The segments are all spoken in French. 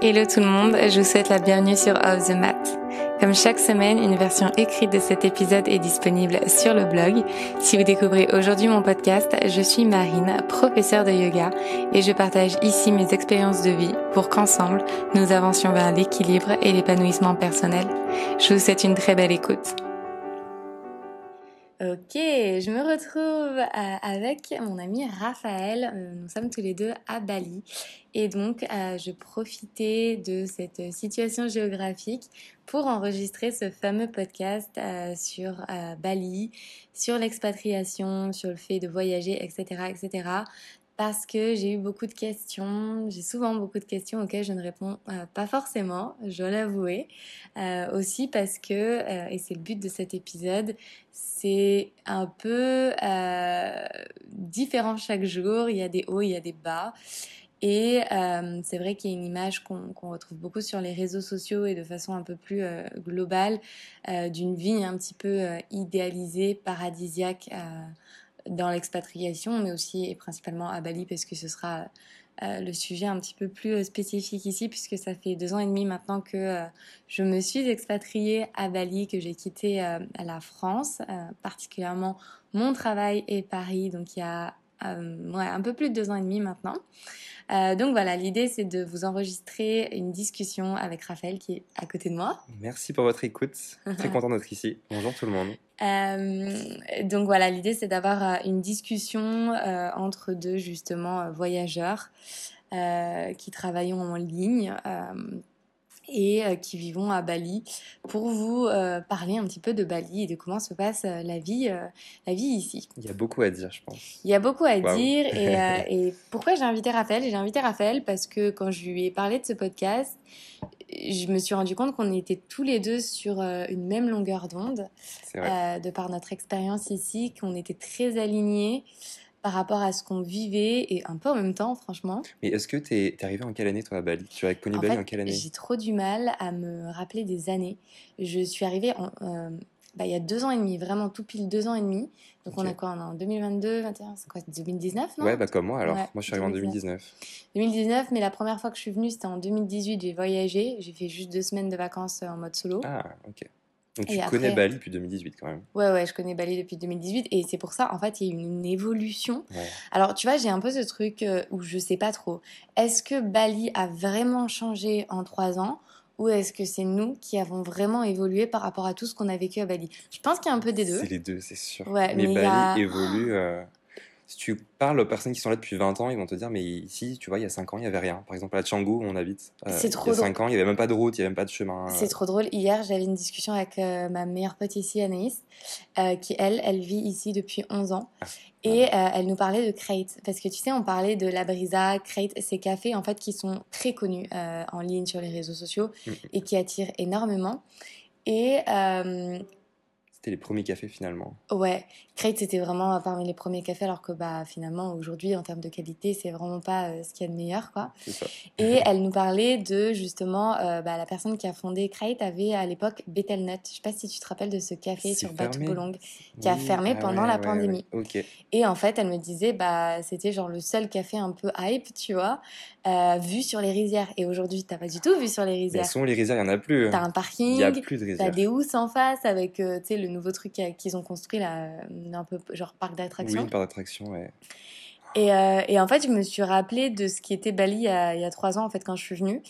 Hello tout le monde, je vous souhaite la bienvenue sur Off the Mat. Comme chaque semaine, une version écrite de cet épisode est disponible sur le blog. Si vous découvrez aujourd'hui mon podcast, je suis Marine, professeure de yoga, et je partage ici mes expériences de vie pour qu'ensemble, nous avancions vers l'équilibre et l'épanouissement personnel. Je vous souhaite une très belle écoute. Ok, je me retrouve euh, avec mon ami Raphaël. Euh, nous sommes tous les deux à Bali. Et donc, euh, je profitais de cette situation géographique pour enregistrer ce fameux podcast sur Bali, sur l'expatriation, sur le fait de voyager, etc., etc parce que j'ai eu beaucoup de questions. J'ai souvent beaucoup de questions auxquelles je ne réponds euh, pas forcément, je l'avouer. Euh, aussi parce que, euh, et c'est le but de cet épisode, c'est un peu différent chaque jour. Il y a des hauts, il y a des bas. Et c'est vrai qu'il y a une image qu'on retrouve beaucoup sur les réseaux sociaux et de façon un peu plus globale d'une vie un petit peu idéalisée, paradisiaque dans l'expatriation, mais aussi et principalement à Bali, parce que ce sera euh, le sujet un petit peu plus euh, spécifique ici, puisque ça fait deux ans et demi maintenant que euh, je me suis expatriée à Bali, que j'ai quitté la France, particulièrement mon travail et Paris, donc il y a ouais, un peu plus de deux ans et demi maintenant. Donc voilà, l'idée c'est de vous enregistrer une discussion avec Raphaël qui est à côté de moi. Merci pour votre écoute. Très content d'être ici. Bonjour tout le monde. Euh, donc voilà, l'idée c'est d'avoir euh, une discussion entre deux justement voyageurs qui travaillent en ligne et euh, qui vivons à Bali pour vous euh, parler un petit peu de Bali et de comment se passe euh, la vie, la vie ici. Il y a beaucoup à dire, je pense. Il y a beaucoup à dire et, et, pourquoi j'ai invité Raphaël? J'ai invité Raphaël parce que quand je lui ai parlé de ce podcast, je me suis rendu compte qu'on était tous les deux sur une même longueur d'onde, de par notre expérience ici, qu'on était très alignés par rapport à ce qu'on vivait et un peu en même temps, franchement. Mais est-ce que tu es, arrivé en quelle année, toi, à Bali? Tu as connu Bali en quelle année? J'ai trop du mal à me rappeler des années. Je suis arrivée en, euh, bah, il y a deux ans et demi, vraiment tout pile deux ans et demi. Donc on a quoi? On est en 2022, 2021, c'est quoi? 2019, non? Ouais, bah comme moi alors. moi je suis arrivée en 2019. 2019, mais la première fois que je suis venue, c'était en 2018. J'ai voyagé. J'ai fait juste deux semaines de vacances en mode solo. Ah, ok. Donc tu connais Bali depuis 2018 quand même. Ouais, ouais, je connais Bali depuis 2018 et c'est pour ça, en fait, il y a eu une évolution. Alors, tu vois, j'ai un peu ce truc euh, où je sais pas trop. Est-ce que Bali a vraiment changé en trois ans ou est-ce que c'est nous qui avons vraiment évolué par rapport à tout ce qu'on a vécu à Bali? Je pense qu'il y a un peu des deux. C'est les deux, c'est sûr. Ouais, mais, Bali évolue. Euh, si tu parles aux personnes qui sont là depuis 20 ans, ils vont te dire, mais ici, tu vois, il y a 5 ans, il n'y avait rien. Par exemple, à Canggu, où on habite, euh, il y a 5 ans, il n'y avait même pas de route, il n'y avait même pas de chemin. C'est trop drôle. Hier, j'avais une discussion avec euh, ma meilleure pote ici, Anaïs, euh, qui, elle, elle vit ici depuis 11 ans. Ah, et elle nous parlait de Crate. Parce que tu sais, on parlait de La Brisa, Crate, ces cafés, en fait, qui sont très connus en ligne sur les réseaux sociaux mm. et qui attirent énormément. Et c'était les premiers cafés finalement. Ouais, Crate c'était vraiment parmi les premiers cafés alors que bah finalement aujourd'hui en termes de qualité c'est vraiment pas euh, ce qu'il y a de meilleur quoi. Ça. Et elle nous parlait de justement euh, bah, la personne qui a fondé Crate avait à l'époque Betelnut. Je sais pas si tu te rappelles de ce café sur Batu Bolong qui a fermé ah pendant la pandémie. Et en fait elle me disait bah c'était genre le seul café un peu hype tu vois euh, vu sur les rizières et aujourd'hui t'as pas du tout vu sur les rizières. Mais sont les rizières? Il y en a plus. T'as un parking. Il y a plus de rizières. T'as des housses en face avec tu sais le nouveau truc qu'ils ont construit là, un peu genre parc d'attractions. Oui, parc d'attractions, ouais. Et, euh, et, en fait, je me suis rappelé de ce qui était Bali il y a, il y a trois ans, en fait, quand je suis venue.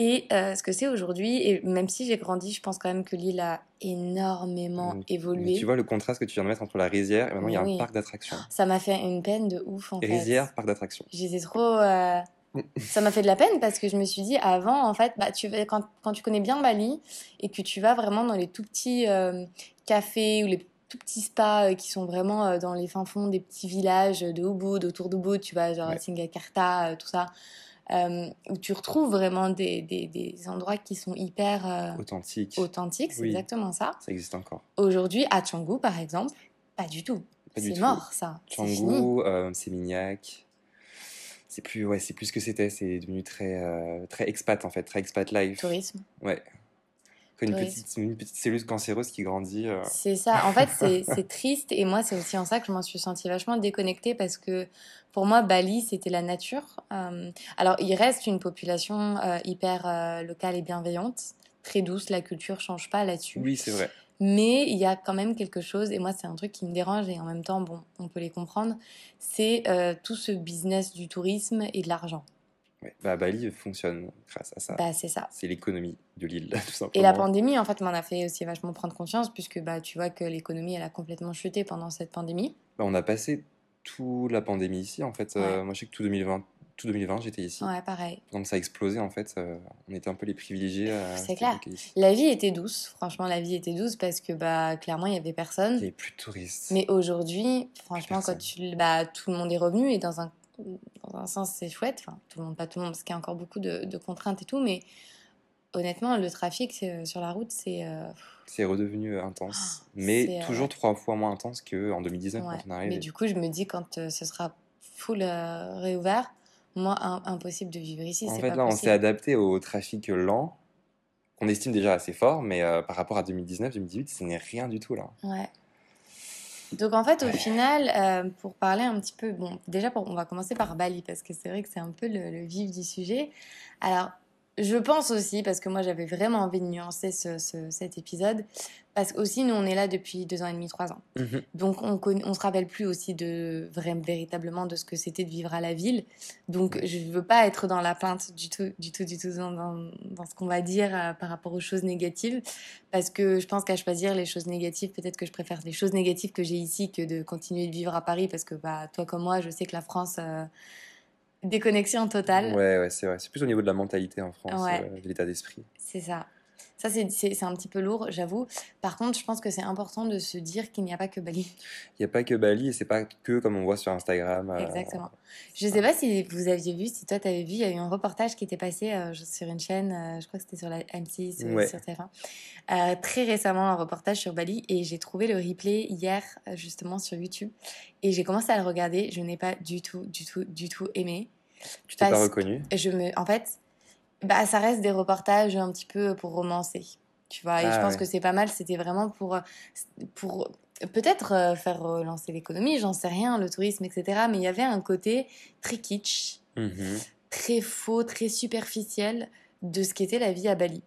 Et euh, ce que c'est aujourd'hui, et même si j'ai grandi, je pense quand même que l'île a énormément évolué. tu vois le contraste que tu viens de mettre entre la rizière et maintenant il y a un parc d'attractions. Ça m'a fait une peine de ouf en fait. Rizière, parc d'attractions. J'étais trop. Euh, ça m'a fait de la peine parce que je me suis dit avant, en fait, bah, tu, quand, quand tu connais bien Bali et que tu vas vraiment dans les tout petits cafés ou les tout petits spas euh, qui sont vraiment euh, dans les fins fonds des petits villages de Ubud, autour d'Ubud, tu vois, genre Singakarta, euh, tout ça, où tu retrouves vraiment des, des, des, endroits qui sont hyper authentiques. Authentiques, c'est exactement ça. Ça existe encore. Aujourd'hui, à Canggu, par exemple, pas du tout. C'est mort, ça. Canggu, c'est Mignac. C'est plus, ouais, c'est plus ce que c'était. C'est devenu très, très expat, en fait, très expat life. Tourisme. Ouais. Une, petite, une petite cellule cancéreuse qui grandit. Euh. C'est ça. En fait, c'est triste. Et moi, c'est aussi en ça que je m'en suis sentie vachement déconnectée parce que pour moi, Bali, c'était la nature. Euh, alors, il reste une population euh, hyper locale et bienveillante, très douce. La culture change pas là-dessus. Oui, c'est vrai. Mais il y a quand même quelque chose, et moi c'est un truc qui me dérange, et en même temps, bon, on peut les comprendre, c'est tout ce business du tourisme et de l'argent. Bah, Bali fonctionne grâce à ça. Bah, c'est ça. C'est l'économie de l'île, tout simplement. Et la pandémie, en fait, m'en a fait aussi vachement prendre conscience, puisque bah, tu vois que l'économie, elle a complètement chuté pendant cette pandémie. Bah, on a passé toute la pandémie ici, en fait. Euh, moi, je sais que tout 2020, tout 2020 j'étais ici. Ouais, pareil. Donc ça a explosé, en fait. Euh, on était un peu les privilégiés. c'est clair. La vie était douce. Franchement, la vie était douce parce que, bah, clairement, il y avait personne. Il n'y avait plus de touristes. Mais aujourd'hui, franchement, quand tu, bah, tout le monde est revenu et dans un dans un sens, c'est chouette. Enfin, tout le monde, pas tout le monde, parce qu'il y a encore beaucoup de, contraintes et tout, mais honnêtement, le trafic euh, sur la route, c'est. Euh, c'est redevenu intense, mais toujours trois fois moins intense qu'en 2019 quand on arrive. Mais du coup, je me dis, quand ce sera full réouvert, moi, impossible de vivre ici. En fait, là, on s'est adapté au trafic lent, qu'on estime déjà assez fort, mais par rapport à 2019, 2018, ce n'est rien du tout là. Ouais. Donc en fait, au final, euh, pour parler un petit peu, bon, déjà on va commencer par Bali parce que c'est vrai que c'est un peu le, le, vif du sujet. Alors je pense aussi, parce que moi j'avais vraiment envie de nuancer ce, cet épisode, parce qu'aussi nous on est là depuis deux ans et demi, trois ans. Mhm. Donc on, on se rappelle plus aussi de vraiment, véritablement de ce que c'était de vivre à la ville. Donc je veux pas être dans la plainte du tout, du tout, du tout dans, dans, ce qu'on va dire euh, par rapport aux choses négatives, parce que je pense qu'à choisir les choses négatives, peut-être que je préfère les choses négatives que j'ai ici que de continuer de vivre à Paris, parce que bah, toi comme moi, je sais que la France... Euh, déconnexion totale. Ouais, ouais c'est vrai. C'est plus au niveau de la mentalité en France, euh, de l'état d'esprit. C'est ça. Ça, c'est un petit peu lourd, j'avoue. Par contre, je pense que c'est important de se dire qu'il n'y a pas que Bali. Il n'y a pas que Bali et c'est pas que comme on voit sur Instagram. Euh, Exactement. Je ne sais pas si vous aviez vu, si toi tu avais vu, il y a eu un reportage qui était passé euh, sur une chaîne, je crois que c'était sur la M6 ou sur TF1. très récemment, un reportage sur Bali et j'ai trouvé le replay hier justement sur YouTube et j'ai commencé à le regarder. Je n'ai pas du tout, du tout, du tout aimé. Tu t'es pas reconnu? Je me, en fait, bah, ça reste des reportages un petit peu pour romancer. Tu vois, et je ah pense que c'est pas mal. C'était vraiment pour, pour peut-être euh, faire relancer l'économie, j'en sais rien, le tourisme, etc. Mais il y avait un côté très kitsch, mhm. très faux, très superficiel de ce qu'était la vie à Bali.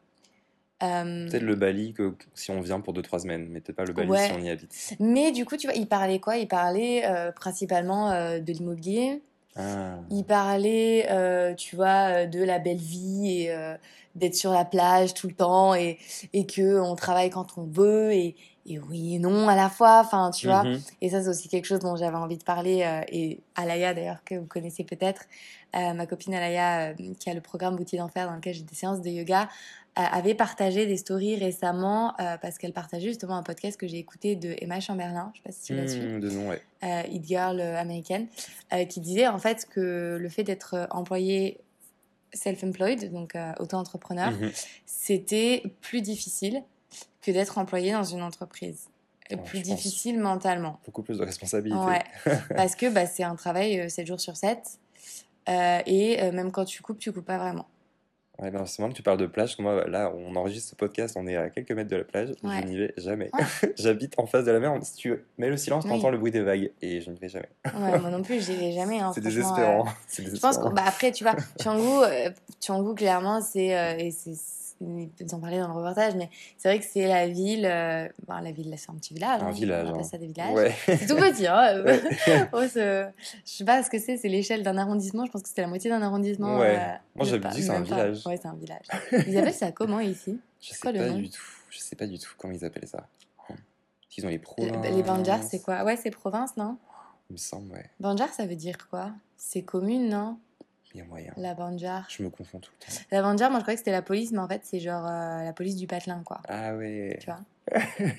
Euh, peut-être le Bali que si on vient pour 2-3 semaines, mais peut-être pas le Bali si on y habite. Mais du coup, tu vois, il parlait quoi? Il parlait euh, principalement de l'immobilier, ah. Il parlait, euh, tu vois, de la belle vie et euh, d'être sur la plage tout le temps et, et que on travaille quand on veut et, et oui et non à la fois, enfin, tu vois. Mm-hmm. Et ça, c'est aussi quelque chose dont j'avais envie de parler. Euh, et Alaya, d'ailleurs, que vous connaissez peut-être, ma copine Alaya, qui a le programme Boutique d'Enfer dans lequel j'ai des séances de yoga, euh, avait partagé des stories récemment euh, parce qu'elle partageait justement un podcast que j'ai écouté de Emma Chamberlain, je sais pas si tu l'as mmh, de nom, ouais. euh, It Girl américaine, qui disait en fait que le fait d'être employé self-employed, donc auto-entrepreneur, mmh c'était plus difficile que d'être employé dans une entreprise. plus difficile mentalement. Beaucoup plus de responsabilité. Ouais, parce que bah, c'est un travail 7 jours sur 7. et même quand tu coupes, tu coupes pas vraiment. Ouais, non, c'est marrant que tu parles de plage. Moi, là, on enregistre ce podcast, on est à quelques mètres de la plage. Je n'y vais jamais. J'habite en face de la mer. Si tu mets le silence, tu entends le bruit des vagues. Et je n'y vais jamais. ouais, moi non plus, je n'y vais jamais. Hein, c'est désespérant. Euh, je pense que, bah, après, tu vois, Canggu, euh, clairement, c'est. Euh, c'est en parler dans le reportage, mais c'est vrai que c'est la ville. Euh, la ville, c'est un petit village. Un hein, village. On appelle hein. ça des villages. C'est tout petit. Hein. oh, je sais pas ce que c'est. C'est l'échelle d'un arrondissement. Je pense que c'était la moitié d'un arrondissement. Ouais. Euh, Moi, j'avais dit c'est un village. Ouais, c'est un village. Ils appellent ça comment ici? Je sais pas du tout. Je sais pas du tout comment ils appellent ça. Ils ont les provinces. Les Banjars, c'est quoi? Ouais, c'est province, non? Il me semble, ouais. Banjar, ça veut dire quoi? C'est commune, non? Il y a moyen. La Banjar. Je me confonds tout le temps. La Banjar, moi je croyais que c'était la police, mais en fait c'est genre euh, la police du patelin, quoi. Ah ouais. Tu vois?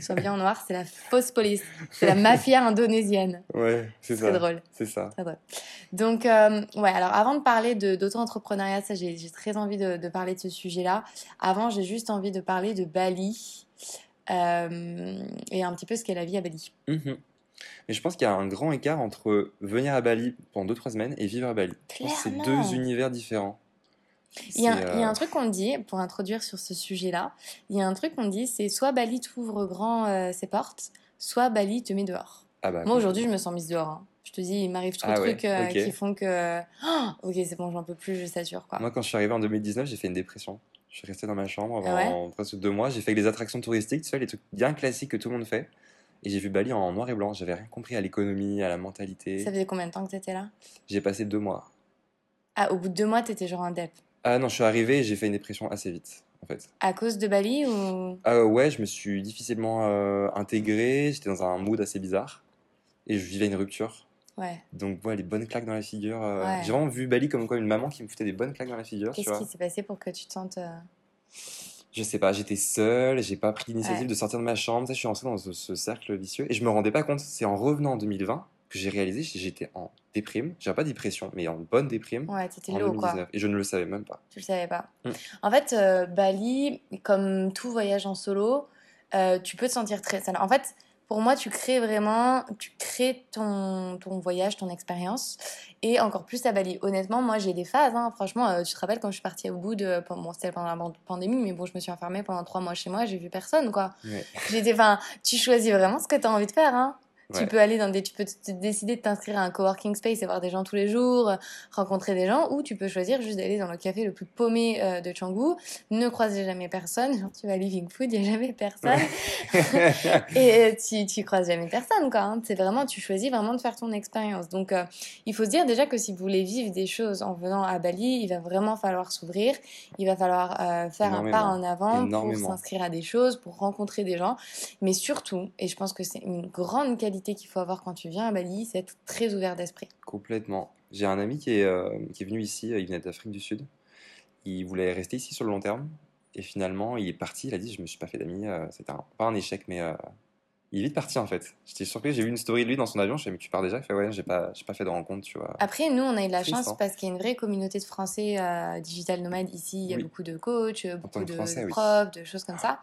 Soit bien en noir, c'est la fausse police. C'est la mafia indonésienne. Ouais, c'est ça. C'est drôle. C'est ça. Très drôle. Donc, euh, ouais, alors avant de parler d'auto-entrepreneuriat, ça j'ai très envie de, de, parler de ce sujet-là. Avant, j'ai juste envie de parler de Bali euh, et un petit peu ce qu'est la vie à Bali. Mm mais je pense qu'il y a un grand écart entre venir à Bali pendant 2-3 semaines et vivre à Bali. C'est deux univers différents. Il y, a, il y, a, un truc qu'on dit, pour introduire sur ce sujet-là, il y a un truc qu'on dit, c'est soit Bali t'ouvre grand ses portes, soit Bali te met dehors. Ah bah, Moi aujourd'hui, je me sens mise dehors. Hein. Je te dis, il m'arrive trop de ah trucs euh, qui font que. Oh, ok, c'est bon, j'en peux plus, je sature. Quoi. Moi, quand je suis arrivé en 2019, j'ai fait une dépression. Je suis resté dans ma chambre pendant presque deux mois. J'ai fait les attractions touristiques, tu sais, les trucs bien classiques que tout le monde fait. Et j'ai vu Bali en noir et blanc. J'avais rien compris à l'économie, à la mentalité. Ça faisait combien de temps que tu étais là? J'ai passé deux mois. Ah, au bout de deux mois, tu étais genre un dep Ah non, je suis arrivé et j'ai fait une dépression assez vite. En fait. À cause de Bali ou? Euh, Ouais, je me suis difficilement euh, intégré. J'étais dans un mood assez bizarre. Et je vivais une rupture. Ouais. Donc, voilà, les bonnes claques dans la figure. Euh, j'ai vraiment vu Bali comme quoi une maman qui me foutait des bonnes claques dans la figure. Qu'est-ce qui s'est passé pour que tu te sentes. Euh, je sais pas, j'étais seule, j'ai pas pris l'initiative de sortir de ma chambre. je suis rentré dans ce, cercle vicieux et je me rendais pas compte. C'est en revenant en 2020 que j'ai réalisé que j'étais en déprime. J'ai pas dépression, mais en bonne déprime. Ouais, t'étais lourd, quoi. Et je ne le savais même pas. Tu le savais pas. Mm. En fait, euh, Bali, comme tout voyage en solo, tu peux te sentir très. En fait, pour moi, tu crées vraiment, tu crées ton, ton voyage, ton expérience, et encore plus à Bali. Honnêtement, moi, j'ai des phases. Hein. Franchement, euh, tu te rappelles quand je suis partie au bout de, bon, c'était pendant la pandémie, mais bon, je me suis enfermée pendant trois mois chez moi, j'ai vu personne, quoi. J'étais, enfin, tu choisis vraiment ce que tu as envie de faire, hein. Tu peux aller dans des, tu peux décider de t'inscrire à un coworking space et voir des gens tous les jours, rencontrer des gens, ou tu peux choisir juste d'aller dans le café le plus paumé euh, de Canggu, ne croiser jamais personne. Genre, tu vas à Living Food, il n'y a jamais personne. et tu, tu croises jamais personne, quoi. Hein. C'est vraiment, tu choisis vraiment de faire ton expérience. Donc, euh, il faut se dire déjà que si vous voulez vivre des choses en venant à Bali, il va vraiment falloir s'ouvrir, il va falloir euh, faire un pas en avant pour s'inscrire à des choses, pour rencontrer des gens. Mais surtout, et je pense que c'est une grande qualité qu'il faut avoir quand tu viens à Bali, c'est être très ouvert d'esprit. Complètement. J'ai un ami qui est, euh, qui est venu ici, il venait d'Afrique du Sud. Il voulait rester ici sur le long terme. Et finalement, il est parti. Il a dit Je me suis pas fait d'amis. Euh, c'était pas un échec, mais euh, il est vite parti en fait. J'étais surpris, j'ai vu une story de lui dans son avion, je me mais tu pars déjà? Il fait ouais, j'ai pas, j'ai pas fait de rencontre, tu vois. Après, nous, on a eu de la chance hein. parce qu'il y a une vraie communauté de Français euh, digital nomades ici. Il y a beaucoup de coachs, beaucoup de, profs, de choses comme ça.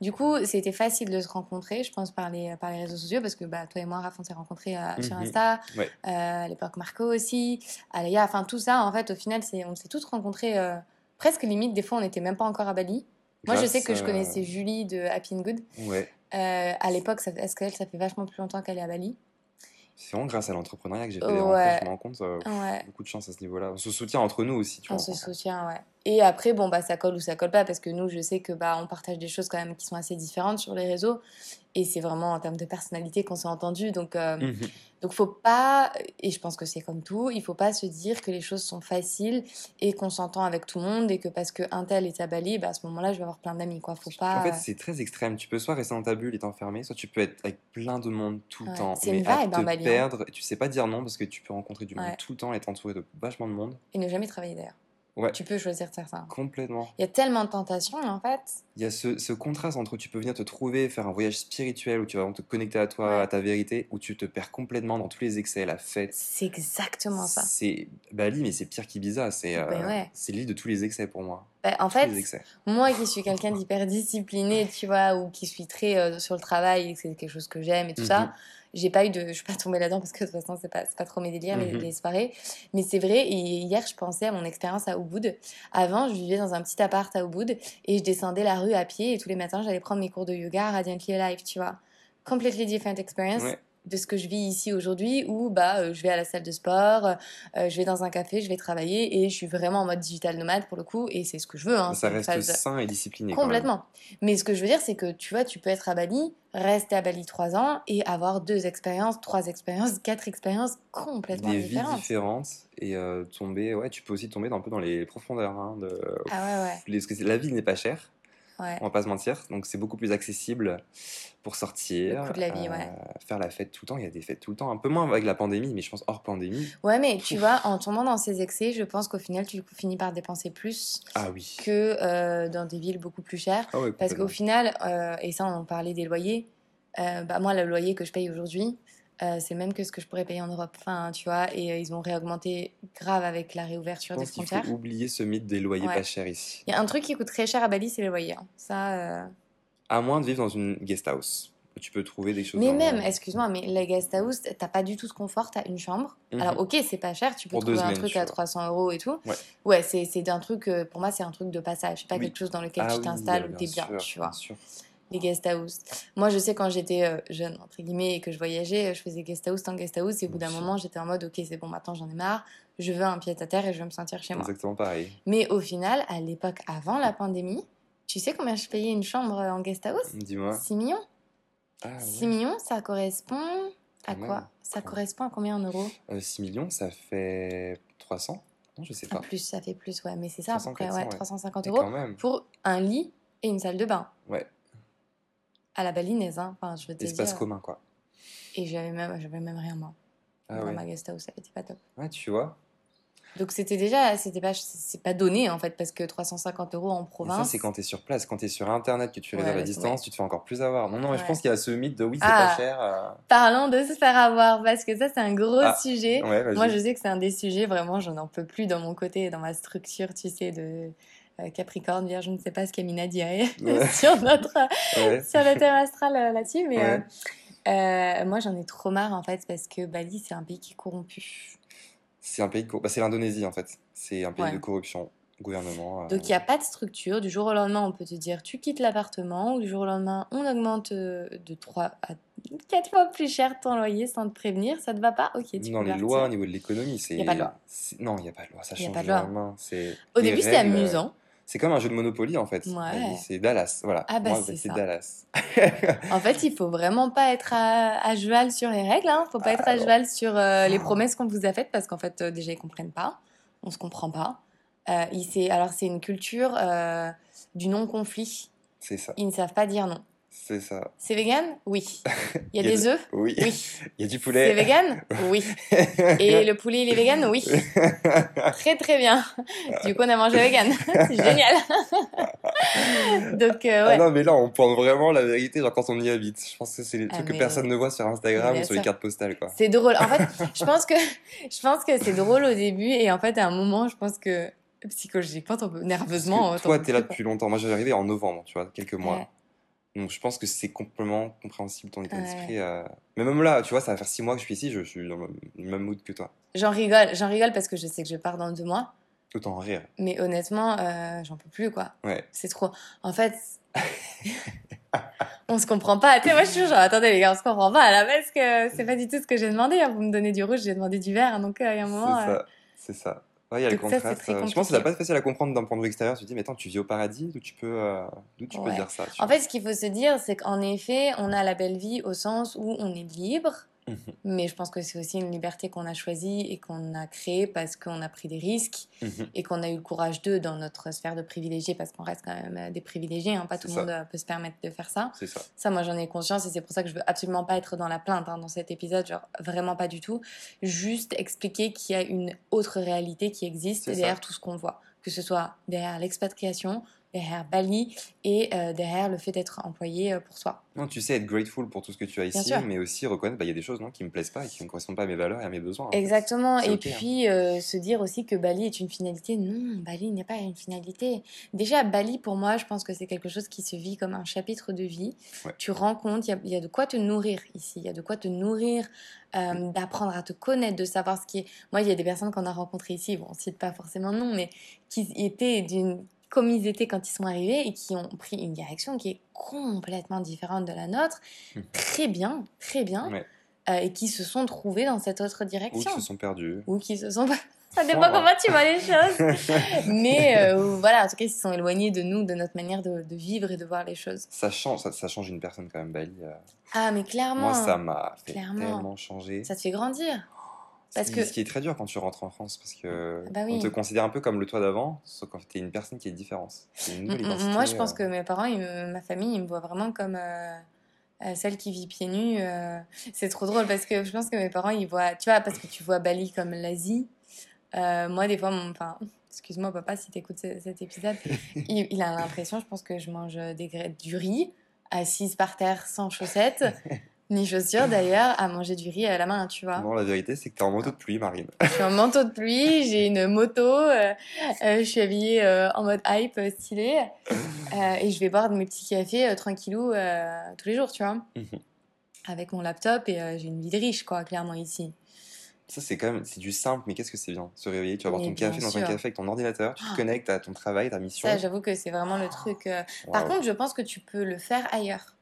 Du coup, c'était facile de se rencontrer, je pense, par les, par les réseaux sociaux parce que bah, toi et moi, Raph, on s'est rencontrés euh, sur mhm. Insta. Euh, à l'époque, Marco aussi. Alaya, enfin tout ça, en fait, au final, on s'est tous rencontrés presque limite. Des fois, on n'était même pas encore à Bali. Moi, je sais que je connaissais Julie de Happy and Good. Ouais. Euh, à l'époque, est-ce qu'elle, ça fait vachement plus longtemps qu'elle est à Bali? C'est vraiment grâce à l'entrepreneuriat que j'ai fait des rencontres. Je me rends compte, euh, beaucoup de chance à ce niveau-là. On se soutient entre nous aussi, tu On se soutient, ouais. Et après, bon, bah, ça colle ou ça colle pas, parce que nous, je sais que bah, on partage des choses quand même qui sont assez différentes sur les réseaux. Et c'est vraiment en termes de personnalité qu'on s'est entendu. Donc, euh, mhm. donc faut pas, et je pense que c'est comme tout, il faut pas se dire que les choses sont faciles et qu'on s'entend avec tout le monde et que parce qu'un tel est à Bali, bah, à ce moment-là, je vais avoir plein d'amis. Quoi. Faut pas... En fait, c'est très extrême. Tu peux soit rester dans ta bulle et t'enfermer, soit tu peux être avec plein de monde tout le temps. C'est une vibe, à te Bali, hein. perdre, tu sais pas dire non parce que tu peux rencontrer du monde tout le temps et être entouré de vachement de monde. Et ne jamais travailler d'ailleurs. Tu peux choisir certains. Complètement. Il y a tellement de tentations en fait. Il y a ce, ce, contraste entre tu peux venir te trouver, faire un voyage spirituel où tu vas te connecter à toi, à ta vérité, où tu te perds complètement dans tous les excès, la fête. C'est exactement ça. C'est Bali, mais c'est pire qu'Ibiza. C'est ben euh, l'île de tous les excès pour moi. Ben, en fait, moi qui suis quelqu'un d'hyper discipliné, tu vois, ou qui suis très euh, sur le travail, c'est quelque chose que j'aime et tout ça mhm j'ai pas eu de je suis pas tombée là-dedans parce que de toute façon c'est pas pas trop mes délires mhm. les, soirées. Mais c'est vrai et hier je pensais à mon expérience à Ubud. Avant je vivais dans un petit appart à Ubud et je descendais la rue à pied et tous les matins j'allais prendre mes cours de yoga à Radiantly Alive tu vois. Completely different experience de ce que je vis ici aujourd'hui où bah euh, je vais à la salle de sport, euh, je vais dans un café, je vais travailler et je suis vraiment en mode digital nomade pour le coup et c'est ce que je veux. Hein, ça reste sain et discipliné. Complètement. Mais ce que je veux dire c'est que tu vois, tu peux être à Bali, rester à Bali trois ans et avoir deux expériences, trois expériences, quatre expériences complètement Des différentes. vies différentes et euh, tomber, ouais, tu peux aussi tomber un peu dans les profondeurs. Hein, de, ah ouais, ouais. la vie n'est pas chère. On va pas se mentir. Donc c'est beaucoup plus accessible pour sortir. de la vie, euh, Faire la fête tout le temps. Il y a des fêtes tout le temps. Un peu moins avec la pandémie, mais je pense hors pandémie. Ouais, mais tu vois, en tombant dans ces excès, je pense qu'au final, tu finis par dépenser plus ah, oui. que euh, dans des villes beaucoup plus chères. Ah Parce qu'au final, euh, et ça, on en parlait des loyers. bah, moi, le loyer que je paye aujourd'hui, euh, c'est même que ce que je pourrais payer en Europe. Enfin, tu vois, et euh, ils ont réaugmenté grave avec la réouverture des frontières. Il faut oublier ce mythe des loyers pas chers ici. Il y a un truc qui coûte très cher à Bali, c'est les loyers. Hein. Ça. Euh, à moins de vivre dans une guest house. tu peux trouver des choses. Mais même, excuse-moi, mais les guest house, t'as pas du tout ce confort, t'as une chambre. Mhm. Alors, ok, c'est pas cher, tu peux Pour trouver un truc à vois. 300 euros et tout. Ouais. Ouais, c'est un truc, pour moi, c'est un truc de passage. C'est pas Oui. quelque chose dans lequel Ah tu oui, t'installes ou t'es bien, sûr, tu vois. bien sûr. Les guest house. Moi, je sais, quand j'étais euh, jeune, entre guillemets, et que je voyageais, je faisais guest house, tant guest house, et au bout d'un moment, j'étais en mode, ok, c'est bon, maintenant j'en ai marre, je veux un pied à terre et je veux me sentir chez moi. Exactement pareil. Mais au final, à l'époque avant la pandémie, tu sais combien je payais une chambre euh, en guest house Dis-moi. 6 millions. Ah, ouais. 6 millions, ça correspond à quoi? Ça correspond à combien en euros? Euh, 6 millions, ça fait 300 Non, je sais Ah, pas. plus, ça fait plus, ouais. Mais c'est ça, à peu 300, près, 400, ouais, ouais. 350 Mais euros pour un lit et une salle de bain. Ouais. À la balinaise, hein. Enfin, je veux te Espace dire. commun, quoi. Et j'avais même, j'avais même rien, moi. Ah dans ouais. ma guest house, ça était pas top. Ouais, tu vois. Donc c'était déjà, c'était pas, c'est pas donné en fait, parce que 350 euros en Mais ça, province. c'est quand tu es sur place. Quand tu es sur Internet, que tu Ouais, réserves à ouais, distance, tu te fais encore plus avoir. Non, non, mais je Ouais. pense qu'il y a ce mythe de oui, c'est Ah. pas cher. euh, Parlons de se faire avoir, parce que ça, c'est un gros Ah, sujet. Ouais. Moi, je sais que c'est un des sujets, vraiment, je n'en peux plus dans mon côté, dans ma structure, tu sais, de Capricorne, Vierge, je ne sais pas ce qu'Amina dirait Ouais. sur, notre, Ouais. sur le thème astral euh, là-dessus, mais Ouais. euh, euh, moi, j'en ai trop marre, en fait, parce que Bali, c'est un pays qui est corrompu. C'est un pays bah, c'est l'Indonésie en fait. C'est un pays de corruption, gouvernement. euh, Donc, il n'y a pas de structure. Du jour au lendemain, on peut te dire, tu quittes l'appartement, ou du jour au lendemain, on augmente euh, de 3 à 4 fois plus cher ton loyer sans te prévenir. Ça te va pas? Ok, tu peux les lois, au niveau de l'économie, c'est. Y a pas de loi. c'est- Non, il n'y a pas de loi. Ça a change pas de du loi. au lendemain. C'est Au les début, c'était euh, amusant. C'est comme un jeu de Monopoly en fait. Ouais. C'est Dallas, voilà. Ah bah, c'est. Dallas. En fait, il faut vraiment pas être à, à cheval sur les règles. Hein. Faut pas être à Ah, non. cheval sur euh, les Ah. promesses qu'on vous a faites parce qu'en fait, euh, déjà, ils comprennent pas. On se comprend pas. Euh, alors, c'est une culture du non-conflit. C'est ça. Ils ne savent pas dire non. C'est ça. C'est vegan? Oui. Il y a des œufs? Oui. Oui. Il y a du C'est poulet. vegan? Oui. Et le poulet, il est vegan? Oui. Très, très bien. Du coup, on a mangé vegan. c'est génial. Donc, euh, Ah ouais. non, mais là, on pointe vraiment la vérité, genre quand on y habite. Je pense que c'est les Ah, trucs que personne ne voit sur Instagram ou sur les cartes postales, quoi. C'est drôle. En fait, je pense que je pense que c'est drôle au début et en fait à un moment, je pense que psychologiquement, nerveusement. Parce que toi, t'es là depuis longtemps. Moi, j'ai arrivé en novembre, tu vois, quelques mois. Ouais. Donc, je pense que c'est complètement compréhensible ton état Ouais. d'esprit. euh. Mais même là, tu vois, ça va faire six mois que je suis ici, je suis dans le même mood que toi. J'en rigole, j'en rigole parce que je sais que je pars dans deux mois. Autant en rire. Mais honnêtement, euh, j'en peux plus quoi. Ouais. C'est trop. En fait, on se comprend pas. Tu sais, moi je suis toujours genre, attendez les gars, on se comprend pas là parce que c'est pas du tout ce que j'ai demandé. hein. Vous me donnez du rouge, j'ai demandé du vert. Donc euh, il y a un C'est moment. euh, ça. C'est ça. Ouais, il y a le Donc ça, c'est contraste. très euh, Je pense que ça va pas facile à comprendre d'un point de vue extérieur. Tu te dis, mais attends, tu vis au paradis, d'où tu peux, euh, d'où tu peux dire ça En vois? fait, ce qu'il faut se dire, c'est qu'en effet, on a la belle vie au sens où on est libre, Mhm. mais je pense que c'est aussi une liberté qu'on a choisie et qu'on a créée parce qu'on a pris des risques Mhm. et qu'on a eu le courage d'eux dans notre sphère de privilégiés, parce qu'on reste quand même euh, des privilégiés, hein, pas tout le monde euh, peut se permettre de faire ça. Ça. Ça, moi, j'en ai conscience et c'est pour ça que je veux absolument pas être dans la plainte hein, dans cet épisode, genre vraiment pas du tout. Juste expliquer qu'il y a une autre réalité qui existe ça. derrière tout ce qu'on voit, que ce soit derrière l'expatriation, derrière Bali et euh, derrière le fait d'être employé euh, pour soi. Non, tu sais être grateful pour tout ce que tu as ici, mais aussi reconnaître bah, il y a des choses non, qui me plaisent pas et qui ne correspondent pas à mes valeurs et à mes besoins. Exactement. Et hein. puis euh, se dire aussi que Bali est une finalité. Non, Bali n'est pas une finalité. Déjà, Bali, pour moi, je pense que c'est quelque chose qui se vit comme un chapitre de vie. Ouais. Tu rends compte, il y a- il y, a de quoi te nourrir ici. Il y a de quoi te nourrir, Mm. d'apprendre à te connaître, de savoir ce qui est. Moi, il y a des personnes qu'on a rencontrées ici, bon, on cite pas forcément non, mais qui étaient d'une comme ils étaient quand ils sont arrivés et qui ont pris une direction qui est complètement différente de la nôtre, Mm. très bien, très bien, Ouais. euh, et qui se sont trouvés dans cette autre Ou direction qui se sont perdus. ou qui se sont pas. Ça dépend comment tu vois les choses. Mais euh, voilà, en tout cas, ils se sont éloignés de nous, de notre manière de, de vivre et de voir les choses. ça change, ça, ça change une personne quand même, Bali. euh. Ah, mais clairement, Moi, ça m'a tellement changer. ça te fait grandir. Parce Ce qui- que- Ce qui est très dur quand tu rentres en France, parce que Ah bah oui. on te considère un peu comme le toi d'avant, sauf quand tu es une personne qui est différente. C'est une nouvelle M- m- identité, Moi, je pense euh. que mes parents, ils me- ma famille, ils me voient vraiment comme euh, euh, celle qui vit pieds nus. euh. C'est trop drôle parce que je pense que mes parents, ils voient, tu vois, parce que tu vois Bali comme l'Asie. Moi, des fois, mon, enfin, excuse-moi, papa, si t'écoutes ce- cet épisode, il, il a l'impression, je pense que je mange des du riz, assise par terre, sans chaussettes. Ni chaussures d'ailleurs, à manger du riz à la main, tu vois. Non, la vérité, c'est que t'es en manteau de pluie, Marine. Je suis en manteau de pluie, j'ai une moto, euh, euh, je suis habillée euh, en mode hype, stylé, et je vais boire de mes petits cafés tranquillou tous les jours, tu vois. Mhm. Avec mon laptop, et j'ai une vie de riche, quoi, clairement, ici. Ça, c'est quand même, c'est du simple, mais qu'est-ce que c'est bien Se réveiller, tu vas boire ton café dans un café avec ton ordinateur, tu te Ah. connectes à ton travail, ta mission. Ça, j'avoue que c'est vraiment le truc. Par contre, je pense que tu peux le faire ailleurs.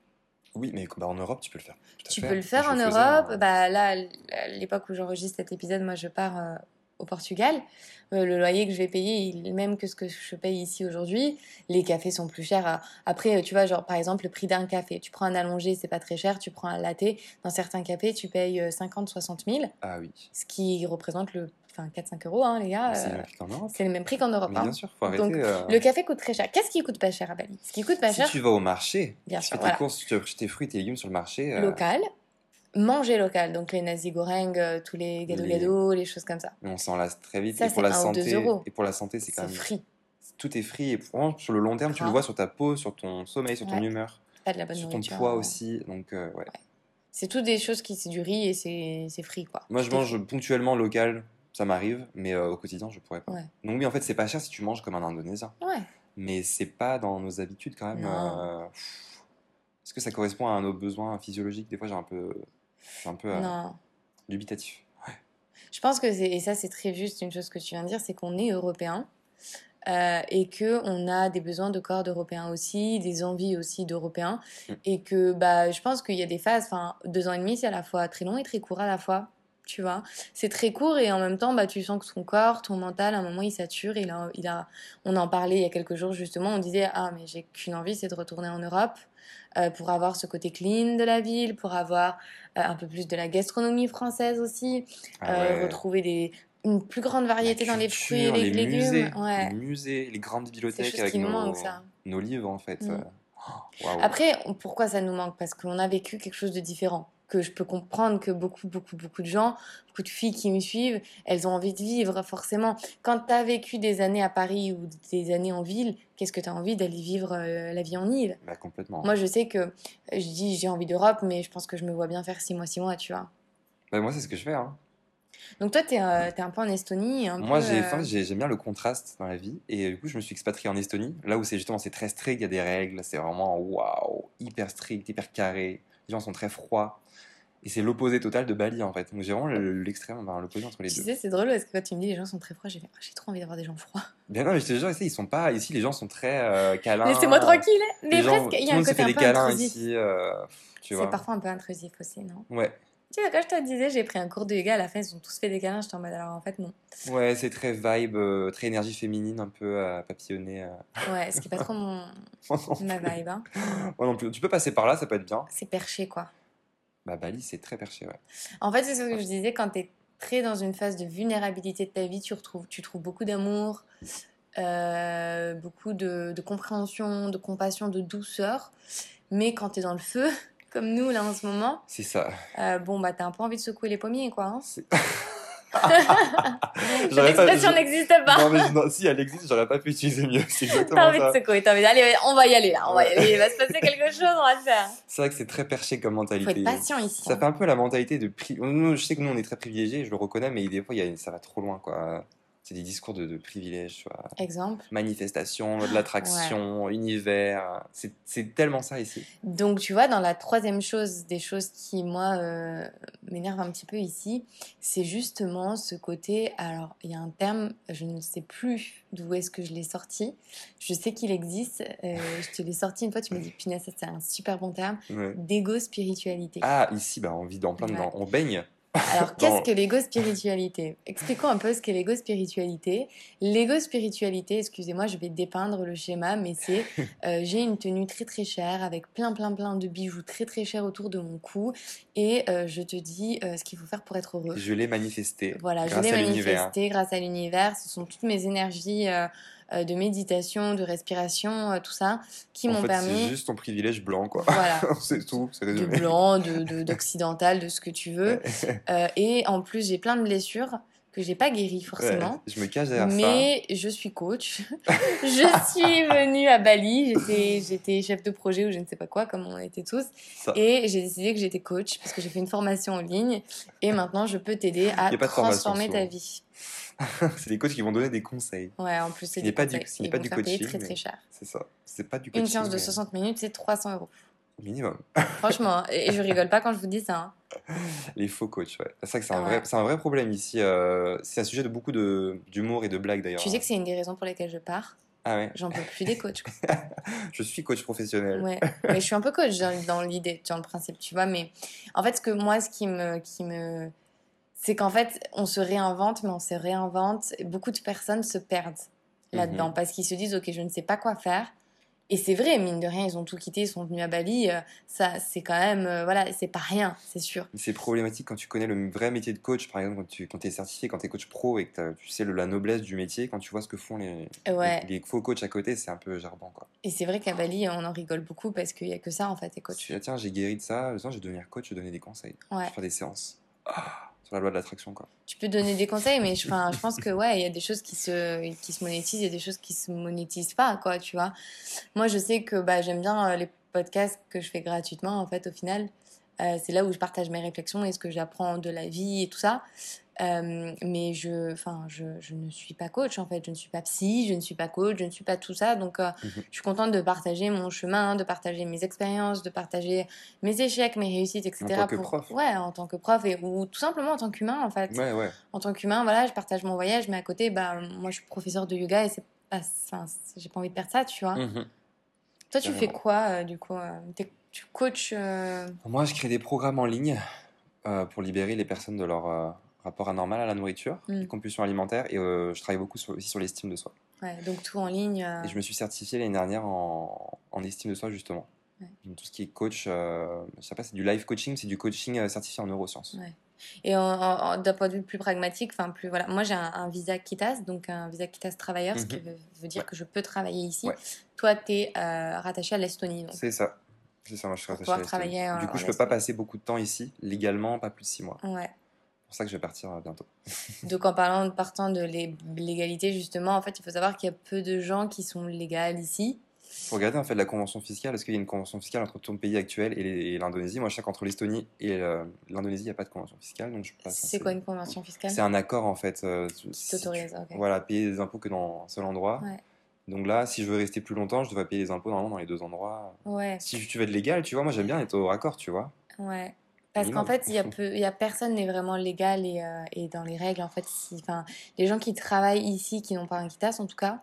Oui, mais bah, en Europe, tu peux le faire. Tu fait. peux le faire Je en Europe. hein. Bah, là, à l'époque où j'enregistre cet épisode, moi, je pars euh, au Portugal. Euh, le loyer que je vais payer, il est le même que ce que je paye ici aujourd'hui. Les cafés sont plus chers. à- Après, euh, tu vois, genre, par exemple, le prix d'un café. Tu prends un allongé, c'est pas très cher. Tu prends un latte. Dans certains cafés, tu payes euh, 50, 60 000, Ah oui. ce qui représente le, enfin, 4-5 euros, hein, les gars. C'est euh, le même prix qu'en Europe. c'est le même prix qu'en Europe. Hein. bien sûr, faut arrêter. Donc, euh, Le café coûte très cher. Qu'est-ce qui coûte pas cher à Bali Ce qui coûte pas Si cher, tu vas au marché, Bien tu sûr, fais tes voilà. courses, tu achètes tes fruits, tes légumes sur le marché. euh, local. Manger local, donc les nasi goreng, tous les gâteaux Les- choses comme ça. mais on s'en lasse très vite. Ça, et pour la santé, euros. et pour la santé, c'est quand même free, tout est free. Et vraiment, sur le long terme, tu le vois sur ta peau, sur ton sommeil, sur ton Ouais. humeur, pas de la bonne sur ton poids hein. aussi. Donc ouais. C'est tout des choses qui c'est du riz et c'est free quoi. Moi, je mange ponctuellement local, ça m'arrive, mais euh, au quotidien, je pourrais pas. Ouais. Donc oui, en fait, c'est pas cher si tu manges comme un Indonésien, Ouais. mais c'est pas dans nos habitudes quand même. Euh. Est-ce que ça correspond à nos besoins physiologiques? Des fois, j'ai un peu, un peu euh, Non. dubitatif. Ouais. Je pense que c'est et ça c'est très juste une chose que tu viens de dire, c'est qu'on est européen. euh, et que on a des besoins de corps d'européens aussi, des envies aussi d'européens, Mm. et que bah je pense qu'il y a des phases, enfin deux ans et demi c'est à la fois très long et très court à la fois, tu vois. C'est très court et en même temps bah tu sens que ton corps, ton mental, à un moment il sature, il a, il a, on en parlait il y a quelques jours justement, on disait ah mais j'ai qu'une envie c'est de retourner en Europe euh, pour avoir ce côté clean de la ville, pour avoir euh, un peu plus de la gastronomie française aussi, Ah euh, retrouver des, une plus grande variété dans les fruits et les, légumes. musées, Ouais. les musées, les grandes bibliothèques avec nos, manque, nos livres en fait. Mm. oh. Après, pourquoi ça nous manque? Parce qu'on a vécu quelque chose de différent. Que je peux comprendre que beaucoup, beaucoup, beaucoup de gens, beaucoup de filles qui me suivent, elles ont envie de vivre, forcément. Quand tu as vécu des années à Paris ou des années en ville, qu'est-ce que tu as envie d'aller vivre euh, la vie en île? Bah, complètement. Moi, je sais que euh, je dis j'ai envie d'Europe, mais je pense que je me vois bien faire 6 mois, 6 mois, tu vois. Bah, moi, c'est ce que je fais. hein. Donc toi, tu es, un peu en Estonie. Un Moi, euh, j'aime bien le contraste dans la vie. Et du coup, je me suis expatrié en Estonie, là où c'est justement c'est très strict, il y a des règles, c'est vraiment waouh, hyper strict, hyper carré. Les gens sont très froids. Et c'est l'opposé total de Bali en fait. Donc j'ai vraiment le- l'extrême, enfin, l'opposé entre les Tu deux. sais, c'est drôle parce que quand tu me dis les gens sont très froids, j'ai Ah, j'ai trop envie d'avoir des gens froids. Bien non, mais je te jure, ici, ils sont pas. Ici, les gens sont très euh, câlins. Laissez-moi tranquille. Mais Les gens- presque, il y a un côté un peu intrusif. ici. euh, tu vois. C'est parfois un peu intrusif aussi, non? Ouais. Tu sais, quand je te disais, j'ai pris un cours de yoga, à la fin, ils ont tous fait des câlins, j'étais en mode, alors en fait, non. Ouais, c'est très vibe, euh, très énergie féminine, un peu euh, papillonnée. euh. Ouais, ce qui est pas trop mon... Ma vibe, hein. Moi non plus. Tu peux passer par là, ça peut être bien. C'est perché, quoi. Bah, Bali, c'est très perché, ouais. En fait, c'est ce que je disais, quand t'es très dans une phase de vulnérabilité de ta vie, tu, retrouves, tu trouves beaucoup d'amour, beaucoup de, de compréhension, de compassion, de douceur. Mais quand t'es dans le feu, comme nous, là, en ce moment, C'est ça. euh, bon, bah, t'as un peu envie de secouer les pommiers, quoi. Hein. C'est- Cette J'aurais pas- expression je- n'existe pas. Non, mais non, si elle existe, j'aurais pas pu utiliser mieux. C'est T'as envie de secouer, t'as envie d'aller, on va y aller là, on va y aller, il va se passer quelque chose, on va le faire. C'est vrai que c'est très perché comme Faut mentalité. être patient ici. Ça hein. fait un peu la mentalité de pri... Je sais que nous, on est très privilégiés, je le reconnais, mais des fois, il y a... ça va trop loin, quoi. C'est des discours de, de privilèges, tu vois. Exemple. Manifestation, de l'attraction, univers. C'est tellement ça ici. Donc, tu vois, dans la troisième chose, des choses qui, moi, euh, m'énervent un petit peu ici, c'est justement ce côté. Alors, il y a un terme, je ne sais plus d'où est-ce que je l'ai sorti. Je sais qu'il existe. euh, je te l'ai sorti une fois, tu m'as dit, punaise, ça, c'est un super bon terme. Ouais. D'égo-spiritualité. Ah, ici, bah, on vit dans plein de... Ouais. On baigne. Alors, qu'est-ce que l'égo-spiritualité Expliquons un peu ce qu'est l'égo-spiritualité. L'égo-spiritualité, excusez-moi, je vais dépeindre le schéma, mais c'est euh, j'ai une tenue très très chère avec plein plein plein de bijoux très très chers autour de mon cou et euh, je te dis euh, ce qu'il faut faire pour être heureux. Je l'ai manifesté. Voilà, je l'ai manifesté grâce à l'univers. Ce sont toutes mes énergies euh, de méditation, de respiration, euh, tout ça, qui m'ont permis. c'est juste ton privilège blanc, quoi. Voilà. c'est tout, c'est de blanc, de, de- d'occidental, de ce que tu veux. Euh, et en plus, j'ai plein de blessures que j'ai pas guéri Ouais, forcément. je me cache derrière Mais je suis coach. je suis venue à Bali. J'étais, chef de projet ou je ne sais pas quoi, comme on était tous. ça. Et j'ai décidé que j'étais coach parce que j'ai fait une formation en ligne. Et maintenant, je peux t'aider à transformer ta vie. C'est des coachs qui vont donner des conseils. Ouais, en plus, c'est Ce n'est des pas du- ce n'est pas vont du coaching, très très cher. C'est ça. C'est pas du coaching. Une séance de mais 60 minutes, c'est 300 euros. Minimum. Franchement, hein. et je rigole pas quand je vous dis ça. hein. Les faux coachs, ouais. C'est vrai que c'est un, Ouais. c'est un vrai problème ici. euh, c'est un sujet de beaucoup de- d'humour et de blagues d'ailleurs. Tu sais que c'est une des raisons pour lesquelles je pars? Ah ouais. J'en peux plus des coachs. quoi. Je suis coach professionnel. Ouais, mais je suis un peu coach dans, dans l'idée, dans le principe, tu vois. Mais en fait, ce que moi, ce qui me, qui me, c'est qu'en fait, on se réinvente, mais on se réinvente. et Beaucoup de personnes se perdent là-dedans Mhm. parce qu'ils se disent, ok, je ne sais pas quoi faire. Et c'est vrai, mine de rien, ils ont tout quitté, ils sont venus à Bali. euh, ça, c'est quand même, euh, voilà, c'est pas rien, c'est sûr. C'est problématique quand tu connais le vrai métier de coach, par exemple, quand tu quand es certifié, quand tu es coach pro et que tu sais le- la noblesse du métier, quand tu vois ce que font les, Ouais. les, les faux coachs à côté, c'est un peu gerbant. Quoi. Et c'est vrai qu'à Bali, on en rigole beaucoup parce qu'il y a que ça en fait, les coachs. ah, tiens, j'ai guéri de ça, je vais devenir coach, je vais donner des conseils, je Ouais. vais faire des séances. Ah, la loi de l'attraction. Tu peux donner des conseils, mais je, je pense que ouais, il y a des choses qui se, qui se monétisent, il y a des choses qui se monétisent pas, quoi, tu vois. Moi, je sais que bah, j'aime bien euh, les podcasts que je fais gratuitement, en fait, au final. Euh, c'est là où je partage mes réflexions et ce que j'apprends de la vie et tout ça. Euh, mais je, enfin, je, je ne suis pas coach, en fait. Je ne suis pas psy, je ne suis pas coach, je ne suis pas tout ça. Donc, euh, Mhm. je suis contente de partager mon chemin, de partager mes expériences, de partager mes échecs, mes réussites, etc. tant que pour- prof. Ouais, en tant que prof et, ou tout simplement en tant qu'humain, en fait Ouais, ouais. en tant qu'humain, voilà, je partage mon voyage, mais à côté, bah, moi, je suis professeur de yoga et c'est pas, enfin, j'ai pas envie de perdre ça, tu vois. Mhm. Toi, tu fais quoi, euh, du coup t'es- Tu coaches euh, Moi, je crée des programmes en ligne euh, pour libérer les personnes de leur euh, rapport anormal à la nourriture, Mm. les compulsions alimentaires, et euh, je travaille beaucoup sur- aussi sur l'estime de soi. ouais, donc tout en ligne. euh, Et je me suis certifié l'année dernière en, en estime de soi, justement. Ouais. Donc, tout ce qui est coach, euh, je sais pas, c'est du life coaching, c'est du coaching euh, certifié en neurosciences. Ouais. Et d'un point de vue plus pragmatique, enfin plus voilà, moi j'ai un, un visa Kitas, donc un visa Kitas travailleur, ce qui Mhm. veut, veut dire Ouais. que je peux travailler ici. Ouais. Toi, tu es rattaché à l'Estonie, C'est ça. C'est ça, moi je suis rattaché à travailler, euh, Du coup, je peux pas passer beaucoup de temps ici, légalement, pas plus de six mois. ouais. C'est pour ça que je vais partir euh, bientôt. Donc en parlant partant de l'é- l'égalité justement, en fait, il faut savoir qu'il y a peu de gens qui sont légales ici. Faut regarder en fait la convention fiscale. Est-ce qu'il y a une convention fiscale entre ton pays actuel et l'Indonésie? Moi, je sais qu'entre l'Estonie et l'Indonésie, il n'y a pas de convention fiscale. Donc je C'est quoi une convention fiscale? C'est un accord en fait. euh, qui si t'autorise. Voilà, payer des impôts que dans un seul endroit. Ouais. Donc là, si je veux rester plus longtemps, je devrais payer les impôts normalement dans les deux endroits. Ouais, Si tu veux être légal, tu vois, moi j'aime bien être au raccord, tu vois. ouais. Parce qu'en fait, il y a peu, il y a personne n'est vraiment légal et, euh, et dans les règles. En fait, si, les gens qui travaillent ici, qui n'ont pas un quitas en tout cas,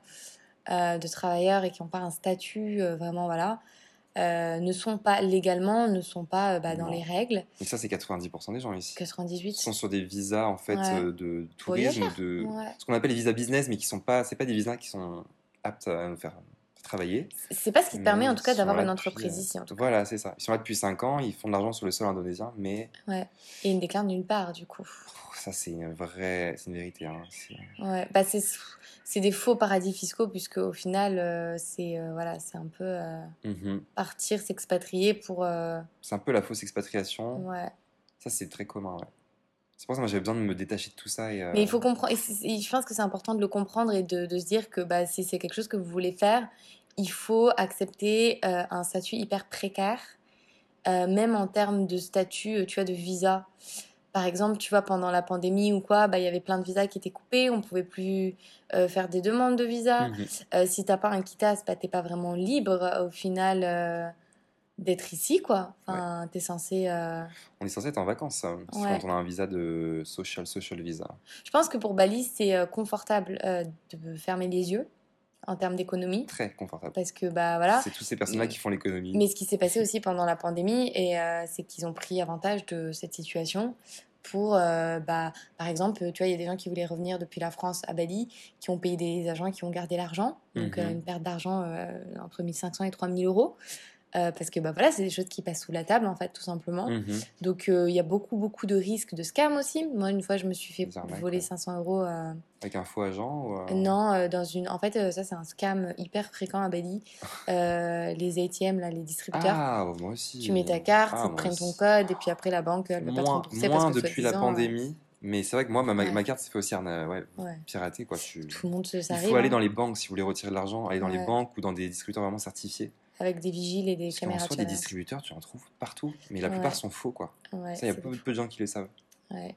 euh, de travailleurs et qui n'ont pas un statut euh, vraiment voilà, ne sont pas légalement, ne sont pas bah, dans les règles. Et ça, c'est 90% des gens ici. 98. Ils sont sur des visas en fait Ouais. de tourisme, de Ouais. ce qu'on appelle les visas business, mais qui sont pas, c'est pas des visas qui sont aptes à nous faire travailler. C'est pas ce qui te permet en tout cas d'avoir une entreprise euh, ici en tout cas. Voilà, c'est ça. Ils sont là depuis 5 ans, ils font de l'argent sur le sol indonésien, mais Ouais. Et ils ne déclarent nulle part du coup. ça c'est une vraie, c'est une vérité. hein. C'est- Ouais, bah c'est des faux paradis fiscaux puisque au final euh, c'est euh, voilà c'est un peu euh, Mhm. partir s'expatrier pour euh, C'est un peu la fausse expatriation. ouais. Ça c'est très commun. Ouais. C'est pour ça que j'avais besoin de me détacher de tout ça et. euh, Mais il faut comprendre. et je pense que c'est important de le comprendre et de, de se dire que bah, si c'est quelque chose que vous voulez faire, il faut accepter euh, un statut hyper précaire, euh, même en termes de statut, tu vois, de visa. Par exemple, tu vois, pendant la pandémie ou quoi, bah, il y avait plein de visas qui étaient coupés, on pouvait plus faire des demandes de visa. Euh, si t'as pas un quitas, bah, t'es pas vraiment libre au final d'être ici, quoi. Enfin, t'es censé. euh, On est censé être en vacances Ouais. quand on a un visa de social social visa. Je pense que pour Bali, c'est euh, confortable euh, de fermer les yeux en termes d'économie. Très confortable. Parce que, bah voilà. C'est tous ces personnes-là qui font l'économie. Mais ce qui s'est passé aussi pendant la pandémie, et euh, c'est qu'ils ont pris avantage de cette situation pour, euh, bah, par exemple, tu vois, il y a des gens qui voulaient revenir depuis la France à Bali, qui ont payé des agents qui ont gardé l'argent, donc Mhm. euh, une perte d'argent euh, entre 1500 et 3000 euros. Euh, parce que bah voilà, c'est des choses qui passent sous la table en fait, tout simplement. Mhm. Donc euh, il y a beaucoup beaucoup de risques de scam aussi. Moi une fois je me suis fait arnaques, voler ouais. 500 euros. euh, Avec un faux agent ou, non, dans une. En fait, ça c'est un scam hyper fréquent à Bali. Les ATM là, les distributeurs. Ah, moi aussi. tu mets ta carte, Ah, ils te prennent ton code et puis après la banque elle va pas te rembourser moins parce que depuis la pandémie, Mais c'est vrai que moi, ma, ma- Ouais. ma carte s'est fait aussi arna- ouais, Ouais. pirater. Quoi. Tu... Tout le monde se Il faut aller hein, dans les banques si vous voulez retirer de l'argent, aller dans les banques ou dans des distributeurs vraiment certifiés. Avec des vigiles et des Parce caméras soi, de des distributeurs, tu en trouves partout, mais la Ouais. plupart sont faux. quoi. Ouais, Ça, il y a peu, de gens qui le savent. Ouais.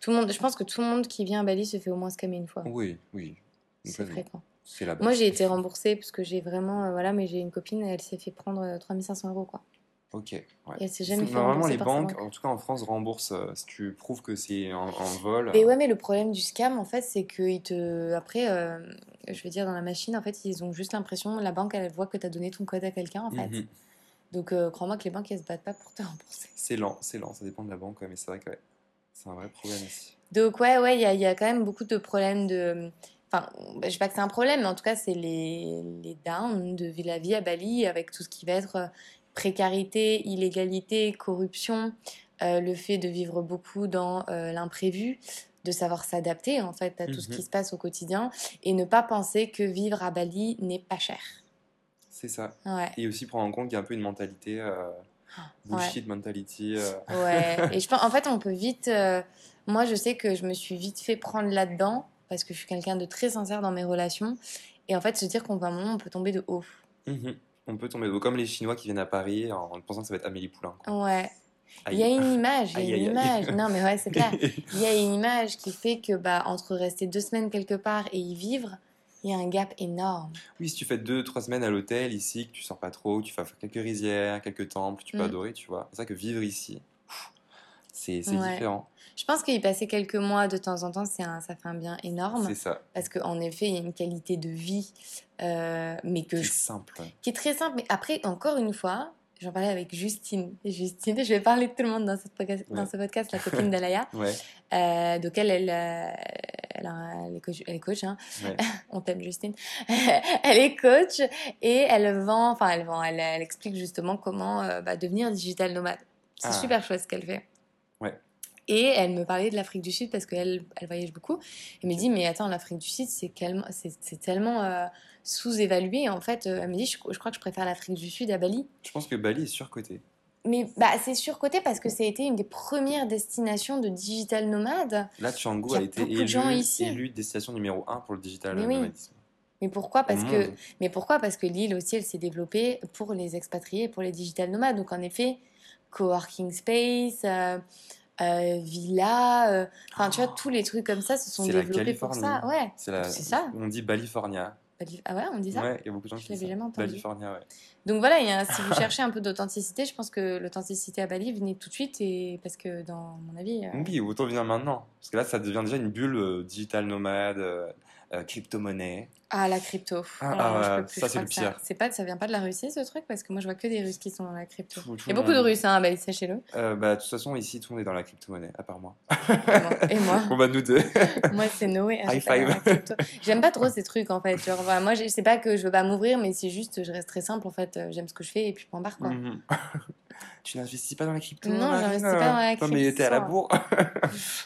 Tout le monde, je pense que tout le monde qui vient à Bali se fait au moins scammer une fois. Oui, oui. c'est fréquent. La. Moi, j'ai été remboursée parce que j'ai vraiment. euh, voilà, mais j'ai une copine, elle s'est fait prendre euh, 3500 euros, quoi. Ok. Ouais. Et s'est jamais fait Normalement, les banques, banque. en tout cas en France, remboursent euh, si tu prouves que c'est en vol. Mais ouais, mais le problème du scam, en fait, c'est que te. Après, euh, je veux dire, dans la machine, en fait, ils ont juste l'impression, la banque, elle voit que tu as donné ton code à quelqu'un, en fait. Mhm. Donc, euh, crois-moi que les banques, elles se battent pas pour te rembourser. C'est lent, c'est lent, ça dépend de la banque, ouais, mais c'est vrai que ouais, c'est un vrai problème aussi. Donc, ouais, ouais, il y a, il y a quand même beaucoup de problèmes de. Enfin, bah, je sais pas que c'est un problème, mais en tout cas, c'est les, les downs de la vie à Bali avec tout ce qui va être euh, précarité, illégalité, corruption, euh, le fait de vivre beaucoup dans euh, l'imprévu, de savoir s'adapter en fait à tout ce Mhm. qui se passe au quotidien et ne pas penser que vivre à Bali n'est pas cher. C'est ça. Ouais. Et aussi prendre en compte qu'il y a un peu une mentalité, euh, bullshit mentality. euh, Ouais, et je pense, en fait, on peut vite. moi, je sais que je me suis vite fait prendre là-dedans parce que je suis quelqu'un de très sincère dans mes relations. Et en fait, se dire qu'on va un moment, on peut tomber de haut. mhm. On peut tomber comme les Chinois qui viennent à Paris en, en pensant que ça va être Amélie Poulain. quoi. Ouais. Il y a une image, il y a une image. Non, mais ouais, c'est clair. Il y a une image qui fait que, bah, entre rester deux semaines quelque part et y vivre, il y a un gap énorme. Oui, si tu fais deux, trois semaines à l'hôtel ici, que tu sors pas trop, tu faire quelques rizières, quelques temples, tu peux Mm. adorer, tu vois. C'est vrai que vivre ici, c'est Ouais. différent. Je pense qu'y passer quelques mois de temps en temps, c'est ça fait un bien énorme. C'est ça. Parce qu'en effet, il y a une qualité de vie, euh, mais que C'est je simple. qui est très simple. Mais après, encore une fois, j'en parlais avec Justine. Justine, je vais parler de tout le monde dans, cette podcast, dans ce podcast, la copine d'Alaya. Ouais, Euh, donc elle, elle, euh, elle, a- elle est coach, elle est coach hein. ouais. on t'aime Justine. elle est coach et elle vend, enfin elle vend, elle, elle explique justement comment euh, bah, devenir digital nomade. C'est Ah. super chouette ce qu'elle fait. Et elle me parlait de l'Afrique du Sud parce qu'elle elle voyage beaucoup. Elle me dit mais attends l'Afrique du Sud c'est tellement, euh, sous-évalué en fait. Elle me dit je, je crois que je préfère l'Afrique du Sud à Bali. Je pense que Bali est surcoté. Mais bah, c'est surcoté parce que ça a été une des premières destinations de digital nomade. Là, y a a été élu, destination numéro 1 pour le digital Mais oui. nomadisme. Mais pourquoi? Parce que. Mais pourquoi? Parce que l'île aussi, elle s'est développée pour les expatriés, pour les digital nomades. Donc en effet, coworking space, euh, euh, villa, euh, enfin tu vois, tous les trucs comme ça se sont développés pour ça. Ouais. C'est la... Ça. On dit Balifornia. Bali- Ah ouais, on dit ça? Ouais, il y a beaucoup de gens Je qui disent ça. jamais entendu. Balifornia, ouais. Donc voilà, y a si vous cherchez un peu d'authenticité, je pense que l'authenticité à Bali, venez tout de suite. Et parce que dans mon avis. euh, Oui, autant venir maintenant. Parce que là, ça devient déjà une bulle euh, digital nomade, euh, euh, crypto-monnaie. Ah, la crypto. Ah, je ah, ça, c'est le pire. C'est pas, ça vient pas de la Russie, ce truc Parce que moi, je vois que des Russes qui sont dans la crypto. Tout- tout Il y a beaucoup de Russes, hein, Bali, sachez-le. Euh, bah, de toute façon, ici, tout le monde est dans la crypto-monnaie, à part moi. Et moi. Bon, bah, nous deux. Moi, c'est Noé. Ah, High five. J'aime pas trop ces trucs en fait. Genre, voilà, moi, je sais pas que je veux pas m'ouvrir, mais c'est juste, je reste très simple en fait. Euh, J'aime ce que je fais et puis m'en barre quoi. Mhm. Tu n'investis pas dans la crypto Non, j'investis pas dans la Non, mais t'es à la crypto. bourre.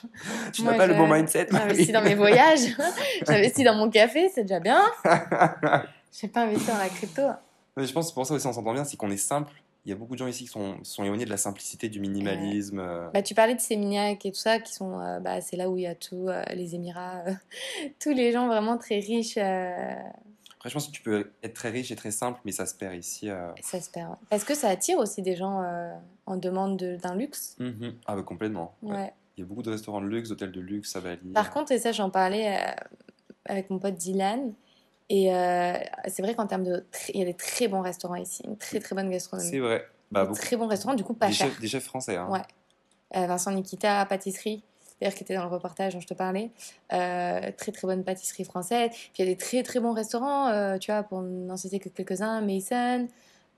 tu n'as pas le bon mindset. J'investis dans mes voyages, j'investis dans mon café, c'est déjà bien. J'ai pas investi dans la crypto. Mais je pense que c'est pour ça aussi on s'entend bien, c'est qu'on est simple. Il y a beaucoup de gens ici qui sont, sont éloignés de la simplicité, du minimalisme. euh. Bah, tu parlais de Sémignac et tout ça, qui sont, euh, bah, c'est là où il y a tout, euh, les Émirats, tous les gens vraiment très riches. Après, je pense que tu peux être très riche et très simple, mais ça se perd ici. euh. ça se perd. ouais. Parce que ça attire aussi des gens euh, en demande de- d'un luxe. Mhm. Ah, bah, complètement. ouais. Ouais. Il y a beaucoup de restaurants de luxe, d'hôtels de luxe à Bali. Par contre, et ça, j'en parlais euh, avec mon pote Dylan. Et c'est vrai qu'en termes de. Il y a des très bons restaurants ici, une très très bonne gastronomie. c'est vrai. Bah, Des beaucoup. très bons restaurants, du coup pas Des cher. chefs, des chefs français. Hein. Ouais. Vincent Nikita, pâtisserie, d'ailleurs qui était dans le reportage dont je te parlais. Euh, très très bonne pâtisserie française. Puis il y a des très très bons restaurants, euh, tu vois, pour n'en citer que quelques-uns. Mason,